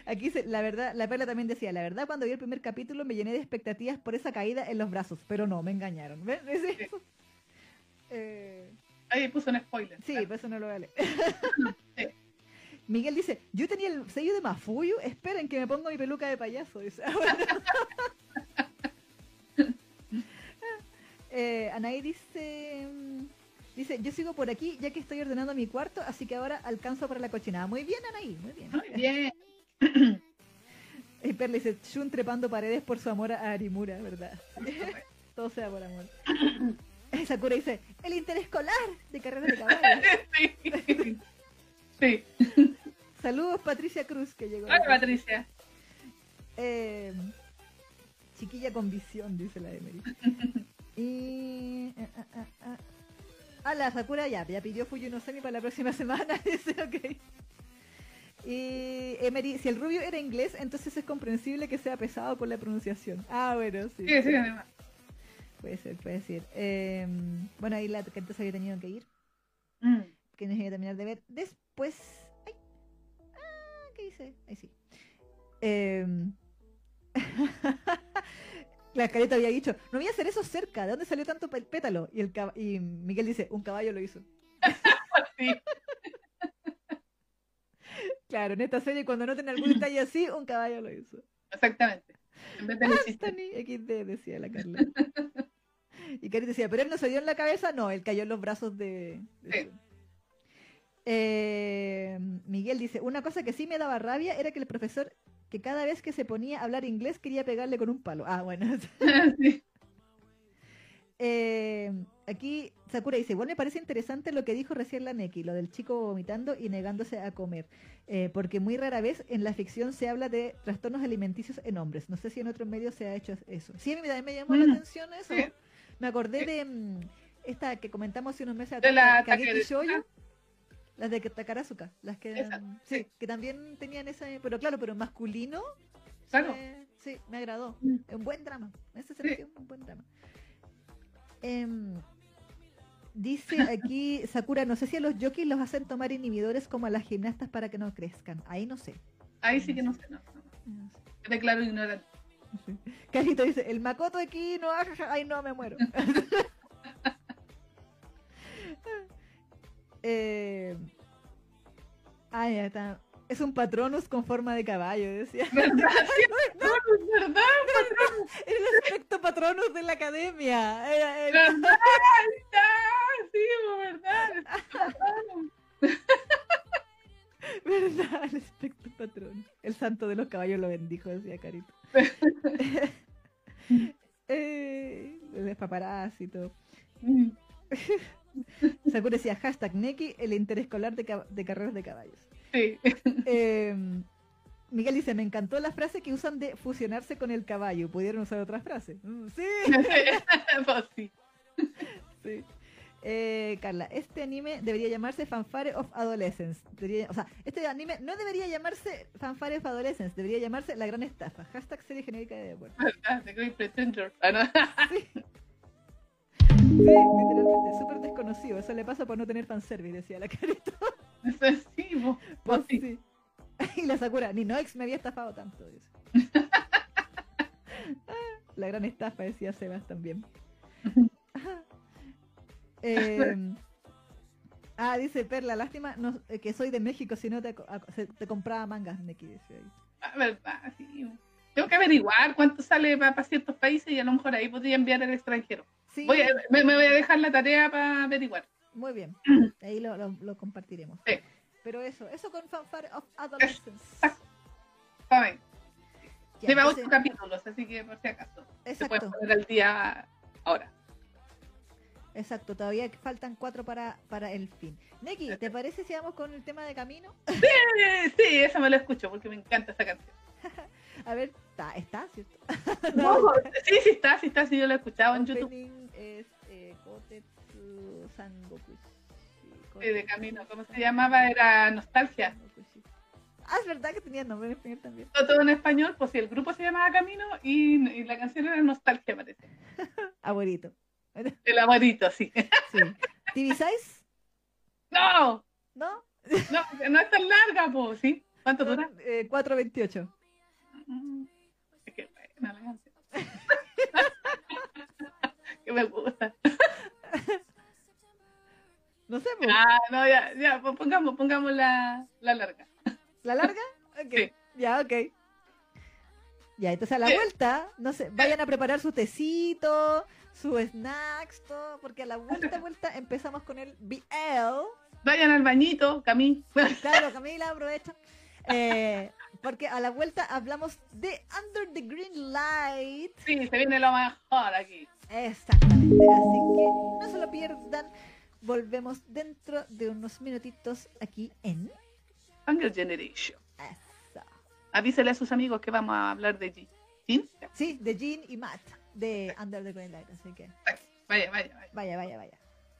Aquí dice, la verdad, la Perla también decía, la verdad cuando vi el primer capítulo me llené de expectativas por esa caída en los brazos, pero no, me engañaron. Sí. Eh, Ahí puso un spoiler. sí, Claro. por eso no lo vale. Sí. Miguel dice, yo tenía el sello de Mafuyu, esperen que me pongo mi peluca de payaso. Dice. eh, Anaí dice, mm, dice, yo sigo por aquí ya que estoy ordenando mi cuarto, así que ahora alcanzo para la cochinada. Muy bien, Anaí, muy bien. Muy bien. Y Perla dice, Shun trepando paredes por su amor a Arimura, ¿verdad? Todo sea por amor. Sakura dice, el interescolar de carreras de caballo. Sí. Saludos Patricia Cruz que llegó. Hola, Patricia. Eh, chiquilla con visión, dice la Emery. Y... ah, ah, ah, ah. Ah, la Sakura ya, ya pidió Fuyu no Semi para la próxima semana. Dice, ok. Y Emery, si el rubio era inglés, entonces es comprensible que sea pesado con la pronunciación. Ah, bueno, sí. Sí, sí, además. Puede ser, puede ser. Eh, bueno, ahí la que entonces había tenido que ir, Mm. Que nos iba a terminar de ver. Después. ¡Ay! Ah, ¿qué dice? Ahí sí. Eh, la careta había dicho, no voy a hacer eso cerca, ¿de dónde salió tanto pe- pétalo? Y, el cab- y Miguel dice, un caballo lo hizo. Sí. Claro, en esta serie cuando noten algún detalle así, un caballo lo hizo. Exactamente. En vez de el chiste. Anthony XD, decía la Carla. y Cari decía, pero él no se dio en la cabeza, no, él cayó en los brazos de... de Sí. Eh, Miguel dice, una cosa que sí me daba rabia era que el profesor, que cada vez que se ponía a hablar inglés quería pegarle con un palo. Ah, bueno. Sí. Eh, aquí Sakura dice, igual me parece interesante lo que dijo recién la Neki, lo del chico vomitando y negándose a comer, eh, porque muy rara vez en la ficción se habla de trastornos alimenticios en hombres. No sé si en otros medios se ha hecho eso. Sí, a mí también me llamó la atención eso. sí. Me acordé de mm, esta que comentamos hace unos meses De la Kageki Shoujo, las de Takarazuka, las que Esa, sí, sí. que también tenían esa, pero claro, pero masculino. Claro. eh, sí, me agradó. Mm. Es un buen drama. Ese un buen drama. Em, dice aquí Sakura, no sé si a los jockeys los hacen tomar inhibidores como a las gimnastas para que no crezcan. Ahí no sé. Ahí sí que no sé. No, no. Declaro ignorante. Carlito dice, el Makoto aquí no, ay no, me muero. eh, ah, ya está. Es un patronus con forma de caballo, decía. ¿Verdad? Sí, es verdad. Era el aspecto patronus de la academia. Era el- ¿Verdad? Está. Sí, verdad. ¿Verdad? El aspecto patronus. El santo de los caballos lo bendijo, decía Carito. eh, el paparazzi y todo. Mm. Sakura decía hashtag Neki, el interescolar de, ca- de carreras de caballos. Sí. Eh, Miguel dice, me encantó la frase que usan de fusionarse con el caballo. ¿Pudieron usar otra frase? Mm, sí, Pues sí. sí. Eh, Carla, este anime debería llamarse Fanfare of Adolescence. Debería- o sea, este anime no debería llamarse Fanfare of Adolescence, debería llamarse La Gran Estafa. Hashtag serie genérica de deporte. ¿Verdad? The Great Pretender. Ah, no. Sí. Sí, literalmente, súper desconocido. Eso le pasa por no tener fanservice, decía la carita. Sí, Pues sí. sí. Y la Sakura, ni Noix me había estafado tanto. dice. Ah, la gran estafa, decía Sebas también. Ajá. Eh, ah, dice Perla, lástima no- eh, que soy de México, si no te, co- a- se- te compraba mangas, Neki, decía ahí. Ah, verdad, sí. Tengo que averiguar cuánto sale para ciertos países y a lo mejor ahí podría enviar al extranjero. Sí, Voy a- me, me voy a dejar la tarea para averiguar. muy bien. Ahí lo, lo- lo compartiremos. Sí. Pero eso, eso con Fanfare of Adolescence. ¿Saben? Ya, Lleva entonces- ocho capítulos, así que por si acaso. Se puede Exacto, poner al día ahora. exacto. Todavía faltan cuatro para, para el fin. Neki, ¿te parece si vamos con el tema de camino? Eh, sí, esa me la escucho porque me encanta esa canción. A ver, está, está, ¿cierto? No, sí, sí está, sí está, sí yo la he escuchado en YouTube. Es eh, Kotetsu Sangoku. Sí, de camino, ¿cómo se llamaba? Era Nostalgia. Ah, es verdad que tenía nombre en español también. Todo, todo en español, pues sí, el grupo se llamaba Camino y, y la canción era Nostalgia, parece. Abuelito. El abuelito, sí. Sí. ¿TV Size? ¡No! ¿No? No, no es tan larga, pues, ¿sí? ¿Cuánto dura? Eh, 4.28. Es que me gusta. No sé, pues. Ah, no, ya, ya, pues pongamos, pongamos la, la larga. ¿La larga? Ok. Sí. Ya, ok. Ya, entonces a la Sí. vuelta, no sé, vayan a preparar su tecito, su snacks, todo, porque a la vuelta, vuelta empezamos con el BL. Vayan al bañito, Camí. Claro, Camila, aprovecha. Eh, porque a la vuelta hablamos de Under the Green Light. Sí, se viene lo mejor aquí. Exactamente, así que no se lo pierdan. Volvemos dentro de unos minutitos aquí en Hunger Generation. Eso. Avísele a sus amigos que vamos a hablar de G. ¿Sí? Sí, de Jean y Matt de Under the Green Light, así que Vaya, vaya, vaya. vaya, vaya, vaya.